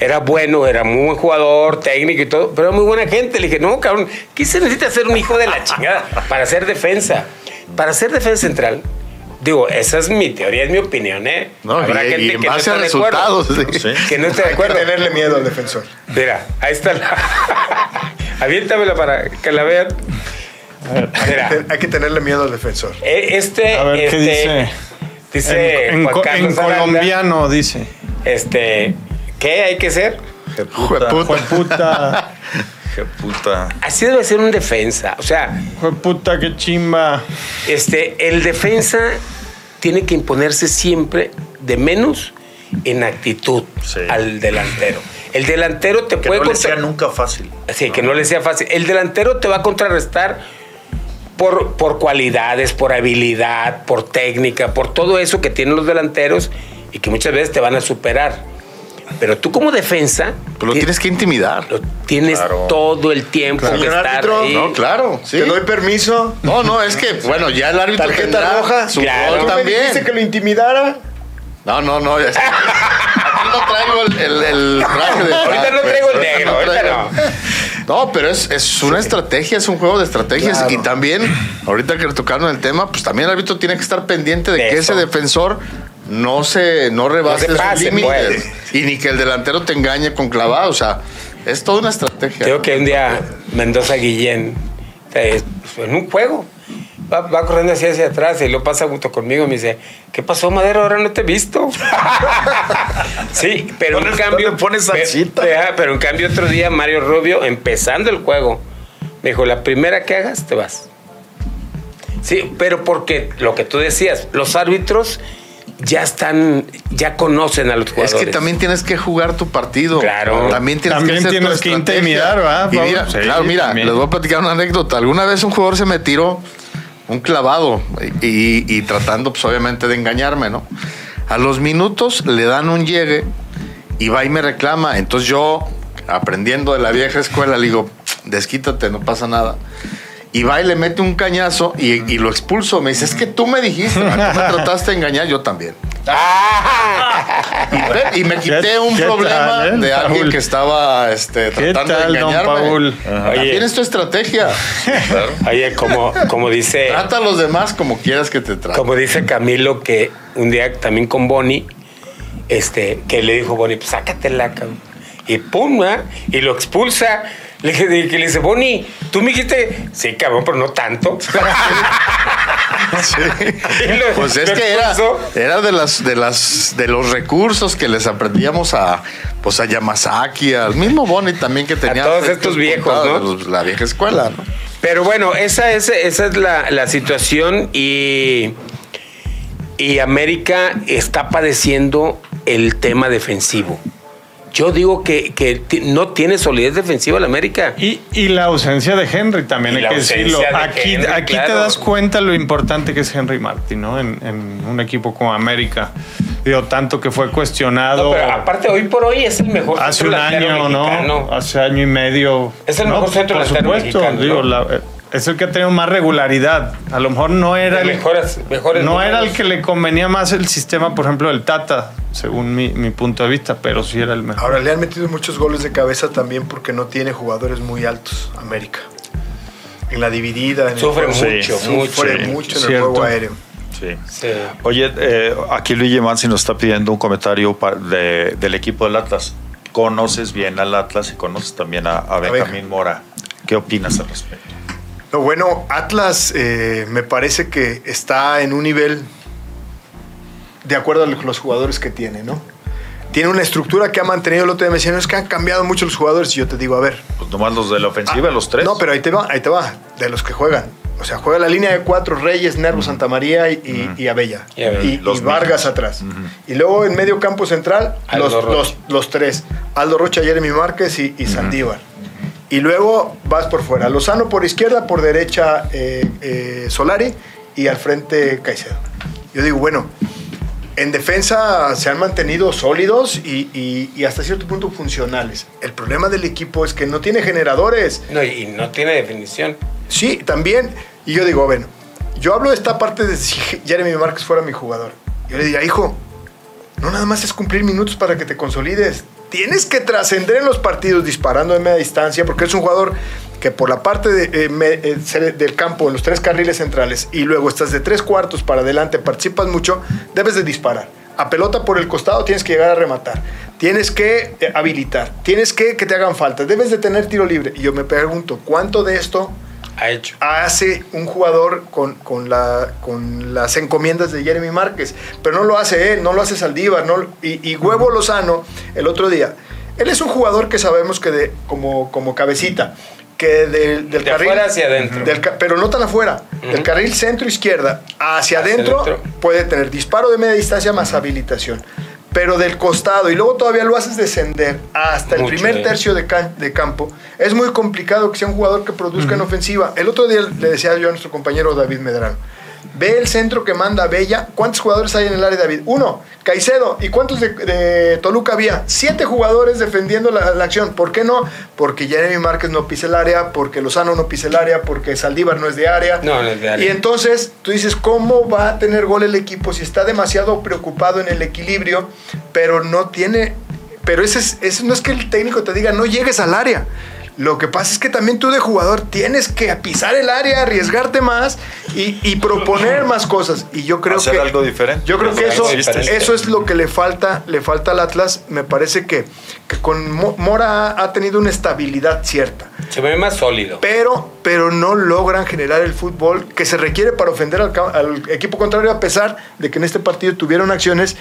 era bueno, era muy buen jugador, técnico y todo, pero era muy buena gente. Le dije, no, cabrón, ¿qué se necesita ser un hijo de la chingada para ser defensa? Para ser defensa central. Digo, esa es mi teoría, es mi opinión, ¿eh? No, y- y en base esté a de acuerdo. resultados, sí. Que no esté de Hay que acuerdo. tenerle miedo al defensor. Mira, ahí está la. <laughs> Aviéntamela para que la vean. Mira, Hay que tenerle miedo al defensor. e- este. A ver, ¿qué este, dice? Dice en, Juan Aranda, colombiano dice. Este. ¿Qué hay que ser? Je puta. Jueputa. <laughs> Puta. Así debe ser un defensa. O sea, Fue puta, qué chimba. este, el defensa tiene que imponerse siempre de menos en actitud Sí. al delantero. El delantero te Que puede no le sea nunca fácil. Sí, que no le sea fácil. El delantero te va a contrarrestar por, por cualidades, por habilidad, por técnica, por todo eso que tienen los delanteros y que muchas veces te van a superar. Pero tú como defensa Pero lo ti- tienes que intimidar. lo tienes Claro. todo el tiempo que estar árbitro, ahí. No, claro, sí. Te doy permiso. No, no, es que, bueno, ya el árbitro Tarjeta tendrá roja. su Claro. ¿Tú me también. dijiste que lo intimidara? No, no, no. ya- <laughs> Aquí no traigo el, el, el traje de Ahorita no pues, traigo el negro, ahorita traigo- No, pero es, es una estrategia, es un juego de estrategias. Claro. Y también, ahorita que tocaron el tema, pues también el árbitro tiene que estar pendiente de, De que eso. ese defensor no se no rebase No se sus pase, límites. pues. Y ni que el delantero te engañe con clavado. O sea, es toda una estrategia. Creo que un día Mendoza Guillén, eh, en un juego, va, va corriendo así hacia atrás y lo pasa junto conmigo y me dice, ¿qué pasó, Madero? Ahora no te he visto. <laughs> sí, pero en cambio... ¿dónde <laughs> pones pe- salsita? pe- ah, pero en cambio otro día Mario Rubio, empezando el juego, me dijo, la primera que hagas, te vas. Sí, pero porque lo que tú decías, los árbitros ya están, ya conocen a los Es jugadores. que también tienes que jugar tu partido. Claro. También tienes También que hacer tu tienes que intimidar, ¿verdad, Y mira, Sí, claro, mira, también. les voy a platicar una anécdota. Alguna vez un jugador se me tiró un clavado y, y tratando, pues obviamente, de engañarme, ¿no? A los minutos le dan un llegue y va y me reclama. Entonces yo, aprendiendo de la vieja escuela, le digo, desquítate, no pasa nada. Y va y le mete un cañazo y, y lo expulso. Me dice, es que tú me dijiste, tú me <laughs> trataste de engañar, yo también. ¡Ah! Y, me quité ¿Qué- un problema tal, eh, de alguien Paul? que estaba este, ¿Qué tratando tal, de engañarme. Tienes tu estrategia. Oye, como, como dice... Trata a los demás como quieras que te traten. Como dice Camilo, que un día también con Bonnie, este, que le dijo Bonnie, pues sácatela, cabrón. Y pum, ¿ah? y lo expulsa. Le, dije- que le dice, Bonnie, tú me dijiste, sí, cabrón, pero no tanto. <laughs> <laughs> Lo- Pues es que era, de las de las de los recursos que les aprendíamos a pues a Yamazaki, al mismo Bonnie también que tenía todos efectos estos viejos, ¿no? los- la vieja escuela, ¿no? Pero bueno, esa es, esa es la, la situación y, y América está padeciendo el tema defensivo. Yo digo que, que no tiene solidez defensiva el América. Y, y la ausencia de Henry también Y hay la que decirlo. de Aquí, Henry, aquí te das cuenta lo importante que es Henry Martin, ¿no? En, en un equipo como América. Digo, tanto que fue cuestionado No, pero aparte, hoy por hoy es el mejor hace un año, ¿no? mexicano. Hace año y medio. Es el No, mejor centro Por supuesto, mexicano, digo, ¿no? la- es el que ha tenido más regularidad. A lo mejor no era el, mejores, mejores no era el que le convenía más el sistema, por ejemplo, del Tata, según mi, mi punto de vista, pero sí era el mejor. Ahora le han metido muchos goles de cabeza también porque no tiene jugadores muy altos, América. En la dividida, en Sufre el mucho, juego, mucho. sufre sí, mucho en el juego aéreo. Sí. Sí. Oye, eh, aquí Luigi Mansi nos está pidiendo un comentario de- del equipo del Atlas. Conoces bien al Atlas y conoces también a, a Benjamín Benja. Mora. ¿Qué opinas al respecto? No, bueno, Atlas eh, me parece que está en un nivel de acuerdo a los jugadores que tiene, ¿no? Tiene una estructura que ha mantenido el otro día. Me decían, "No, es que han cambiado mucho los jugadores. Y yo te digo, a ver. Pues nomás los de la ofensiva, ah, los tres. No, pero ahí te va, ahí te va. De los que juegan. O sea, juega la línea de cuatro Reyes, Nervo, Santa María y, Abella. Y Abella. Y, Los y Vargas mismos. atrás. Y luego en medio campo central, los, los, los tres. Aldo Rocha, Jeremy Márquez y, y Saldívar. Y luego vas por fuera. Lozano por izquierda, por derecha eh, eh, Solari y al frente Caicedo. Yo digo, bueno, en defensa se han mantenido sólidos y, y- y hasta cierto punto funcionales. El problema del equipo es que no tiene generadores. No, y no tiene definición. Sí, también. Y yo digo, bueno, yo hablo de esta parte de si Jeremy Márquez fuera mi jugador. Yo le diría, hijo, no nada más es cumplir minutos para que te consolides. Tienes que trascender en los partidos disparando de media distancia porque es un jugador que por la parte eh, eh, del campo, en los tres carriles centrales, y luego estás de tres cuartos para adelante, participas mucho, debes de disparar. A pelota por el costado tienes que llegar a rematar. Tienes que eh, habilitar. Tienes que que te hagan falta. Debes de tener tiro libre. Y yo me pregunto, ¿cuánto de esto Ha hecho. hace un jugador con, con, la, con las encomiendas de Jeremy Márquez. Pero no lo hace él, no lo hace Saldívar. No, y, y Huevo Lozano, el otro día, él es un jugador que sabemos que de, como, como cabecita, que del, del De carril... afuera hacia adentro. del pero no tan afuera. Del carril centro-izquierda hacia, Hacia adentro, adentro. puede tener disparo de media distancia más habilitación. Pero del costado, y luego todavía lo haces descender hasta el primer tercio de, de campo, es muy complicado que sea un jugador que produzca en ofensiva. El otro día le decía yo a nuestro compañero David Medrano, ve el centro que manda Bella, ¿cuántos jugadores hay en el área David? Uno, Caicedo, ¿y cuántos de, de Toluca había? Siete jugadores defendiendo la, la acción. ¿Por qué no? Porque Jeremy Márquez no pisa el área, porque Lozano no pisa el área, porque Saldívar no es de área. No, no es de área. Y entonces tú dices, ¿cómo va a tener gol el equipo si está demasiado preocupado en el equilibrio, pero no tiene... Pero ese, es, ese no es que el técnico te diga, no llegues al área. Lo que pasa es que también tú de jugador tienes que pisar el área, arriesgarte más y, y proponer más cosas. Y yo creo Hacer que algo diferente. Yo creo que eso, eso es lo que le falta, le falta al Atlas. Me parece que, que con Mo- Mora ha tenido una estabilidad cierta Se ve más sólido. pero, pero no logran generar el fútbol que se requiere para ofender al, al equipo contrario, a pesar de que en este partido tuvieron acciones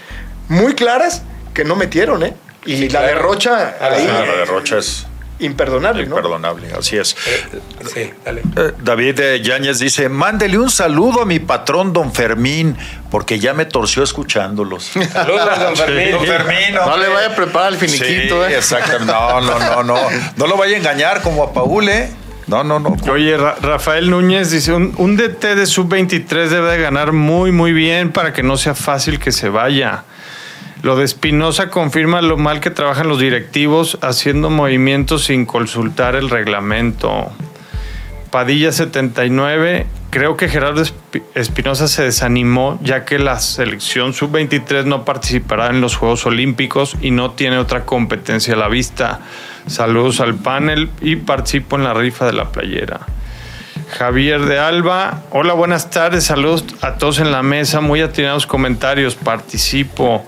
muy claras que no metieron, ¿eh? Y Sí, la claro. de Rocha, Ah, ahí, Ah, la de Rocha es imperdonable, ¿no? imperdonable, así es. Eh, sí, dale. Eh, David eh, Yáñez dice, mándele un saludo a mi patrón don Fermín, porque ya me torció escuchándolos. <laughs> Saludos, don Fermín. Don Fermín, No le vaya a preparar el finiquito, Sí, ¿eh? exacto. No, no, no, no. No lo vaya a engañar como a Paul, ¿eh? No, no, no. Oye, Ra- Rafael Núñez dice, un, un DT de sub-23 debe de ganar muy, muy bien para que no sea fácil que se vaya. Lo de Espinosa confirma lo mal que trabajan los directivos haciendo movimientos sin consultar el reglamento. Padilla 79, creo que Gerardo Espi- Espinosa se desanimó ya que la selección sub-23 no participará en los Juegos Olímpicos y no tiene otra competencia a la vista. Saludos al panel y participo en la rifa de la playera. Javier de Alba, hola, buenas tardes, saludos a todos en la mesa, muy atinados comentarios, participo.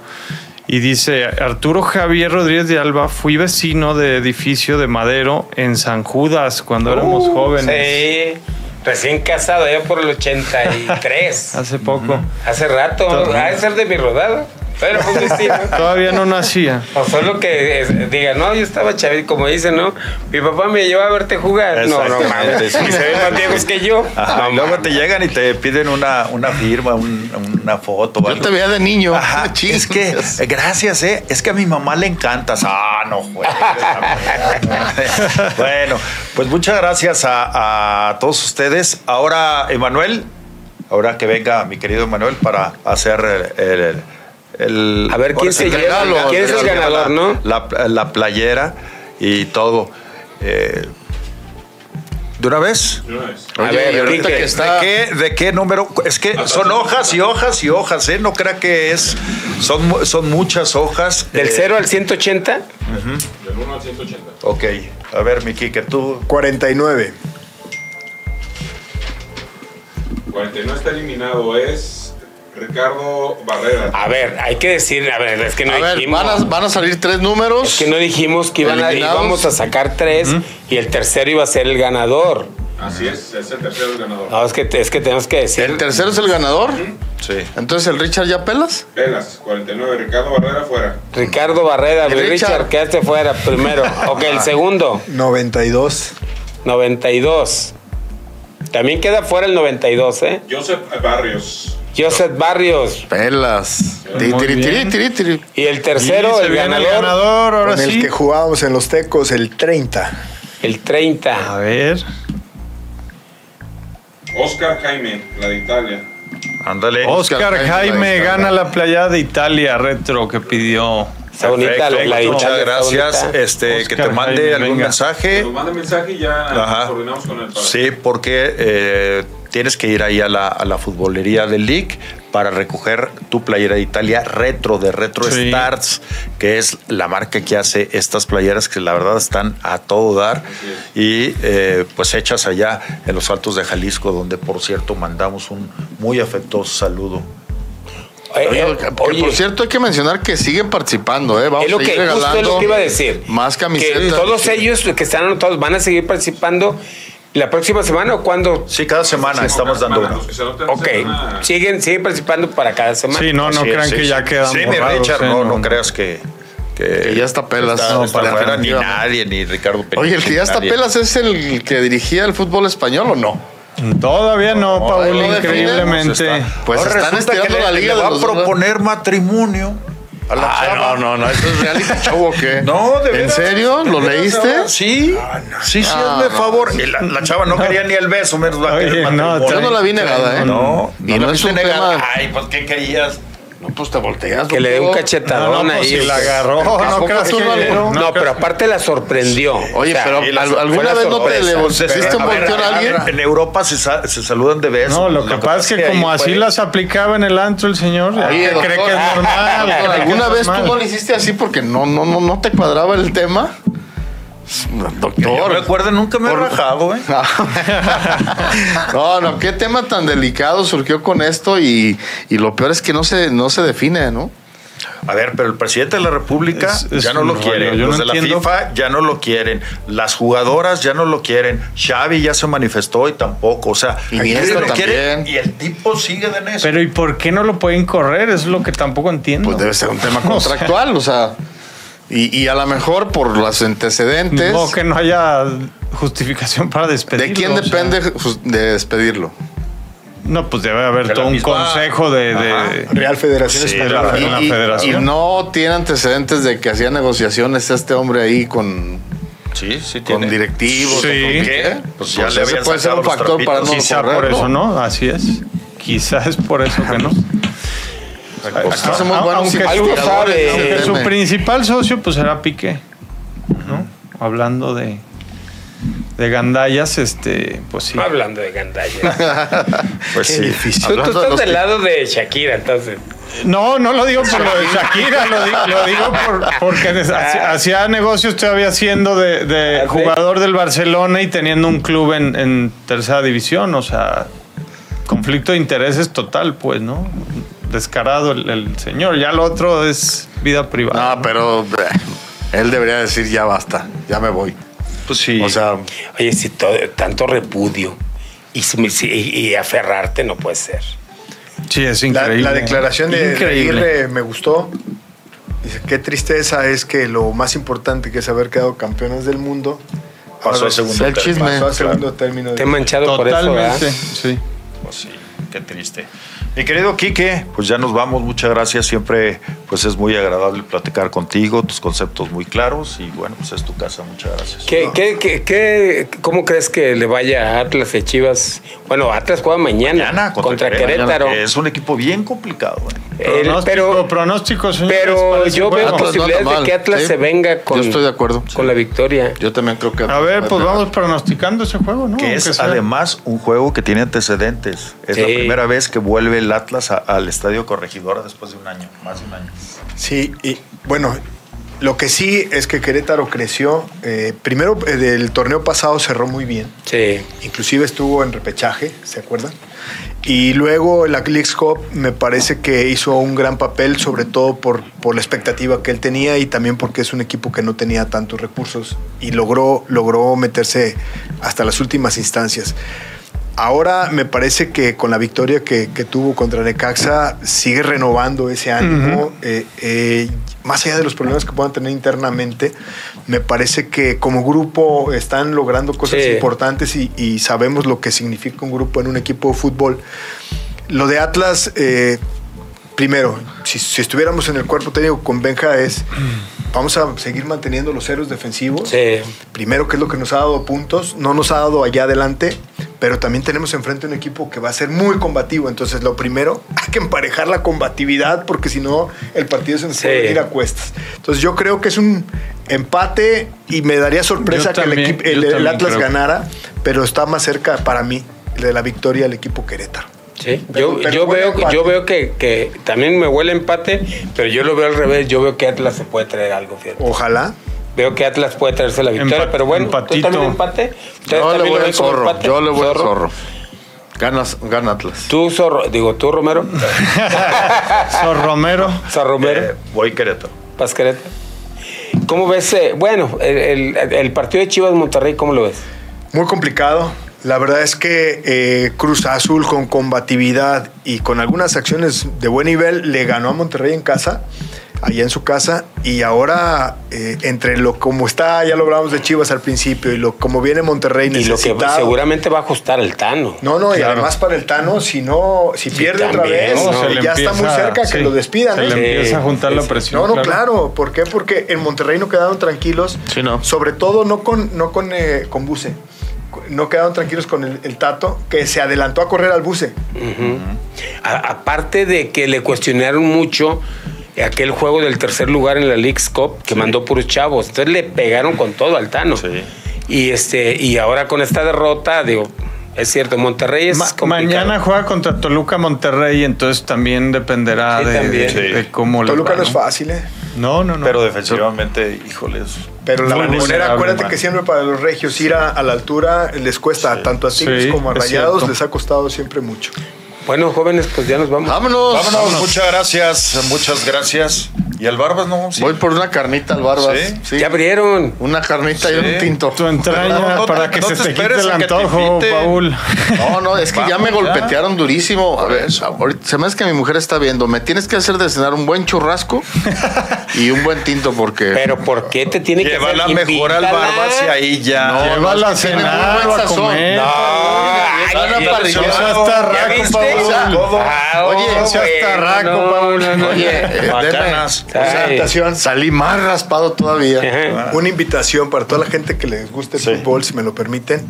Y dice, Arturo Javier Rodríguez de Alba, fui vecino de edificio de Madero en San Judas cuando éramos jóvenes. Uh, Sí, recién casado, ya por el 83. <laughs> Hace poco. Hace rato, ha de ser de mi rodada. Pero pues sí, ¿no? Todavía no nacía. O solo que eh, diga, no, yo estaba chavito, como dicen, ¿no? Mi papá me llevó a verte jugar. No, no mames. Y se ven más viejos que yo. Ajá, No, y luego mames. te llegan y te piden una, una firma, un- una foto. Yo algo. te veía de niño. Ajá, <laughs> es que, eh, gracias, ¿eh? Es que a mi mamá le encantas. Ah, no, güey. <laughs> bueno, pues muchas gracias a, a todos ustedes. Ahora, Emanuel, ahora que venga mi querido Emanuel para hacer el. el- el- A ver, ¿quién se lleva? regalo, ¿Quién es el ganador, la- no? La, la playera y todo. Eh, ¿De una vez? A Oye, ver, y ahorita que está. ¿De qué, ¿De qué número? Es que son hojas y hojas y hojas, ¿eh? No crea que es. Son, son muchas hojas. Del Eh, 0 al 180, Del 1 al 180. Ok. A ver, Miki, que tú. 49. 49 está eliminado, es Ricardo Barrera. a ver, hay que decir, a ver, es que no A ver, dijimos. van a, van a salir tres números. Es que no dijimos que iban a, íbamos a sacar tres y el tercero iba a ser el ganador. Así es, es el tercero el ganador. No, es que, es que tenemos que decir. El tercero es el ganador. Sí. Entonces el Richard ya pelas. Pelas, 49, Ricardo Barrera fuera. Ricardo Barrera, Richard, Richard. quedaste fuera primero. <laughs> Ok, el segundo, 92. 92. También queda fuera el 92, ¿eh? Joseph Barrios. Joseph Barrios. Pelas. Ti, Muy tiri, bien. tiri, tiri, tiri. Y el tercero, Y el ganador, el ganador, ahora Con el sí. que jugábamos en los Tecos, el 30. el 30. A ver. Oscar Jaime, la de Italia. Ándale. Oscar, Oscar Jaime, Jaime gana la playa de Italia retro que pidió. Está bonita la, la Muchas gracias. bonita. Este, que te mande Jaime, algún venga. Que mensaje. nos mande mensaje y ya Ajá. coordinamos con él. para- Sí, porque eh, tienes que ir ahí a la, a la futbolería del League para recoger tu playera de Italia retro de Retro Sí. Stars, que es la marca que hace estas playeras que la verdad están a todo dar y eh, pues hechas allá en los Altos de Jalisco, donde por cierto mandamos un muy afectuoso saludo. Oye, que- que oye, por cierto, hay que mencionar que siguen participando, ¿eh? Vamos es lo a ir que justo regalando es lo que iba a decir. Más Que camisetas. todos ellos que están anotados van a seguir participando la próxima semana o cuando. Sí, cada semana estamos dando Semana, uno. que Ok, semana- siguen, siguen participando para cada semana. Sí, no, no es, crean sí, que sí. ya quedan Sí, mi Richard, ¿eh? no, no creas que... Que ya está pelas. Está, No, está para fuera ni nadie, ni Ricardo Peña. Oye, el que ya está nadie. pelas es el que dirigía el fútbol español o no? Todavía no, No, Paul, no increíblemente. Pues Ahora están resulta estirando que la liga le va a proponer matrimonio a la Ah, chava. no, no, no, eso es reality <laughs> show o qué? No, de ¿En veras. serio? ¿De ¿Lo leíste? Sí. Sí, sí, Ah, hazme no. favor. Y la, la chava no quería ni el beso, menos va a querer no. Yo no la vi negada, ¿eh? No, y no es un negada. tema. Ay, pues, ¿qué querías? No, pues te volteas. Que le dé un cachetadón No, no, pues, ahí. si la pues. agarró, no creas pero creas- aparte la sorprendió. Oye, O sea, pero y la- ¿al- fue ¿alguna vez no te le Pues, diste un volteón a a- alguien? En Europa se, sa- se saludan de beso. No, lo que pasa es que como así las aplicaba en el antro el señor, Oye, que cree doctor, que es normal. ¿Alguna es vez tú no le hiciste así porque no, no, no, no te cuadraba el tema? Yo Doctor. recuerdo, nunca me he Por- rajado, ¿eh? <laughs> No, no, qué tema tan delicado surgió con esto y, y lo peor es que no se, no se define, ¿no? A ver, pero el presidente de la República Es- es ya no lo rollo, quiere. yo Los no de la entiendo. FIFA ya no lo quieren. Las jugadoras ya no lo quieren. Xavi ya se manifestó y tampoco. O sea, Iniesta nadie lo quiere también. y el tipo sigue de necio. Pero ¿y por qué no lo pueden correr? Es lo que tampoco entiendo. Pues debe ser un tema <laughs> O sea, contractual, o sea. Y, y a lo mejor por los antecedentes. O que no haya justificación para despedirlo. ¿De quién o sea. depende pues, de despedirlo? No, pues debe haber De todo un misma- consejo de... de-. Real Federación Sí, Española. Y, y- federación. y no tiene antecedentes de que hacía negociaciones este hombre ahí con, sí, sí con tiene. directivos. Sí. con ¿Qué? Pues ya Pues le ese puede ser un factor para no trapitos. Quizá por correrlo. eso, ¿no? Así es. Quizás es por eso que no. <laughs> Aquí somos buenos Aunque algo investigadores, sabe. ¿no? Aunque su principal socio pues era Piqué, ¿no? Hablando de de gandallas, este, pues sí. Hablando de gandalla. <laughs> Pues sí. Tú, tú estás del lado de Shakira, entonces. No, no lo digo por lo de Shakira, lo digo, lo digo por- porque des- hacía- hacía negocios todavía siendo de, de Ah, jugador del Barcelona y teniendo un club en, en tercera división, o sea, conflicto de intereses total, pues, ¿no? Descarado el, el señor. Ya lo otro es vida privada. No, pero eh, él debería decir ya basta, ya me voy. Pues sí. O sea, Oye, si todo, tanto repudio y, y- y aferrarte no puede ser. Sí, es La, increíble. la declaración de, de Increíble. Aguirre me gustó. Dice, qué tristeza es que lo más importante que es haber quedado campeones del mundo Pasó a segundo el término. chisme. pasó a segundo término. de- Te he manchado por eso, Totalmente, ¿verdad? sí. Pues sí, triste. Mi querido Quique, pues ya nos vamos, muchas gracias. Siempre pues es muy agradable platicar contigo, tus conceptos muy claros y bueno, pues es tu casa, muchas gracias. ¿Qué, qué, qué, qué- cómo crees que le vaya a Atlas y Chivas? Bueno, Atlas juega mañana, Mañana contra, Querétaro. que es un equipo bien complicado. ¿eh? El- Pronóstico, pero pronóstico, señores, pero yo veo. Atlas no posibilidades de que Atlas sí. se venga con, Yo estoy de acuerdo. con la victoria. Yo también creo que. A ver, pues vamos pronosticando ese juego, ¿no? Que es sea. además un juego que tiene antecedentes. Es la primera vez que vuelve el Atlas a- al Estadio Corregidora después de un año, más de un año. Sí, y bueno, lo que sí es que Querétaro creció. eh, primero, eh, del torneo pasado cerró muy bien. Sí. Inclusive estuvo en repechaje, ¿se acuerdan? Y luego la Leagues Cup me parece que hizo un gran papel, sobre todo por, por la expectativa que él tenía y también porque es un equipo que no tenía tantos recursos y logró, logró meterse hasta las últimas instancias. Ahora me parece que con la victoria que, que tuvo contra Necaxa sigue renovando ese ánimo. eh, eh, más allá de los problemas que puedan tener internamente, me parece que como grupo están logrando cosas Sí. importantes y, y sabemos lo que significa un grupo en un equipo de fútbol. Lo de Atlas, eh, primero, si, si estuviéramos en el cuerpo técnico con Benja es, vamos a seguir manteniendo los ceros defensivos. Sí. Primero, que es lo que nos ha dado puntos, no nos ha dado allá adelante, pero también tenemos enfrente un equipo que va a ser muy combativo. Entonces, lo primero, <laughs> hay que emparejar la combatividad, porque si no, el partido se nos Sí. puede ir a cuestas. Entonces, yo creo que es un empate y me daría sorpresa Yo que el, equipo, Atlas creo. ganara, pero está más cerca para mí de la victoria del equipo Querétaro. Sí, Pero- yo, pero yo veo, empate. yo veo que, que también me huele empate, pero yo lo veo al revés. Yo veo que Atlas se puede traer algo, fíjate. Ojalá. Veo que Atlas puede traerse la victoria, Empa- pero bueno, empatito. ¿tú también empate? ¿Ustedes Yo le voy al zorro. empate? Yo le voy al zorro. Ganas, gana Atlas. Tú, Zorro, digo, tú, Romero. <laughs> <laughs> Sor Romero. Zor Romero, Eh, voy Querétaro. Pasquereta. ¿Cómo ves? eh, bueno, el, el- el partido de Chivas Monterrey, ¿cómo lo ves? Muy complicado. La verdad es que eh, Cruz Azul con combatividad y con algunas acciones de buen nivel le ganó a Monterrey en casa, allá en su casa, y ahora eh, entre lo como está, ya lo hablamos de Chivas al principio, y lo como viene Monterrey Y lo que necesitado. seguramente va a ajustar el Tano. No, no, y además para el Tano, si no, si pierde otra también, vez, ya está muy cerca que lo despidan. Se ¿eh? le Sí, empieza a juntar sí, la presión. No, no, claro. ¿Por qué? Porque en Monterrey no quedaron tranquilos. Sí, no. Sobre todo no con, no con, eh, con Buce. No quedaron tranquilos con el, el Tato, que se adelantó a correr al Buce. A- aparte de que le cuestionaron mucho aquel juego del tercer lugar en la League's Cup que mandó puros chavos. Entonces le pegaron con todo al Tano. Sí. Y este, y ahora con esta derrota, digo, es cierto, Monterrey es Ma- complicado. mañana juega contra Toluca Monterrey, entonces también dependerá Sí, de, también. de- de cómo le Toluca va, no es fácil, ¿eh? No, no, no. Pero defensivamente, híjoles. Pero la bombonera, acuérdate man. que siempre para los regios ir a, a la altura les cuesta, Sí. tanto a Tigres Sí, como a Rayados, les ha costado siempre mucho. Bueno, jóvenes, pues ya nos vamos. Vámonos. Vámonos, muchas gracias, muchas gracias. ¿Y al Barbas no? Sí. Voy por una carnita al Barbas. ¿Sí? Sí. Ya abrieron. Una carnita y un tinto. Tu entraña No, no, para no que te se te quite esperes el te antojo. Paul. No, no, es que ya me Vamos, ya. golpetearon durísimo. A ver, ahorita- se me hace que mi mujer está viendo. Me tienes que hacer de cenar un buen churrasco y un buen tinto porque. Pero ¿por qué te tiene que Lleva hacer? la mejor al. Barbas y ahí ya. No, Llévala a cenar a comer. No, Ay, ay, Oye, oh, eso está bueno, raco, no, Paul. no, no. Oye, Bacanas. salí más raspado todavía. Una invitación para toda la gente que les guste el fútbol, si me lo permiten.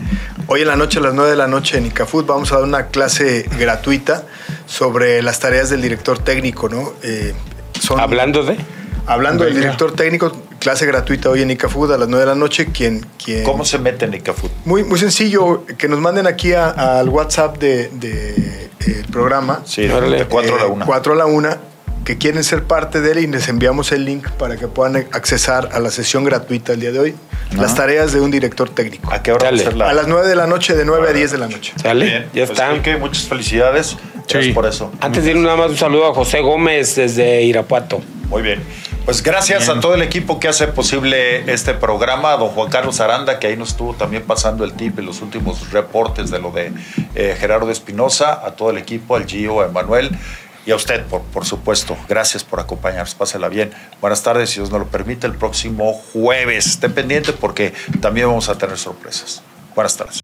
Hoy en la noche, a las 9 de la noche en ICAFUT, vamos a dar una clase gratuita sobre las tareas del director técnico, ¿no? Eh, son- Hablando de. Hablando del director técnico, clase gratuita hoy en ICAFUT a las 9 de la noche. Quien, ¿Cómo se mete en Icafut? Muy, muy sencillo, que nos manden aquí a- al WhatsApp del de, eh, el programa. Sí, de 4 a la Eh, 1. 4 a la 1, que quieren ser parte de él y les enviamos el link para que puedan accesar a la sesión gratuita el día de hoy. Las tareas de un director técnico. ¿A qué hora va a? A las 9 de la noche, de 9 a 10 de la noche. ¿Sale? Bien, ya pues, está. Quique, muchas felicidades. Gracias Sí. por eso. Antes de ir nada más un saludo a José Gómez desde Irapuato. Muy bien. Pues gracias a todo el equipo que hace posible este programa, a don Juan Carlos Aranda, que ahí nos estuvo también pasando el tip en los últimos reportes de lo de eh, Gerardo Espinosa, a todo el equipo, al Gio, a Emanuel y a usted, por, por supuesto. Gracias por acompañarnos, pásela bien. Buenas tardes, si Dios nos lo permite, el próximo jueves. Esté pendiente porque también vamos a tener sorpresas. Buenas tardes.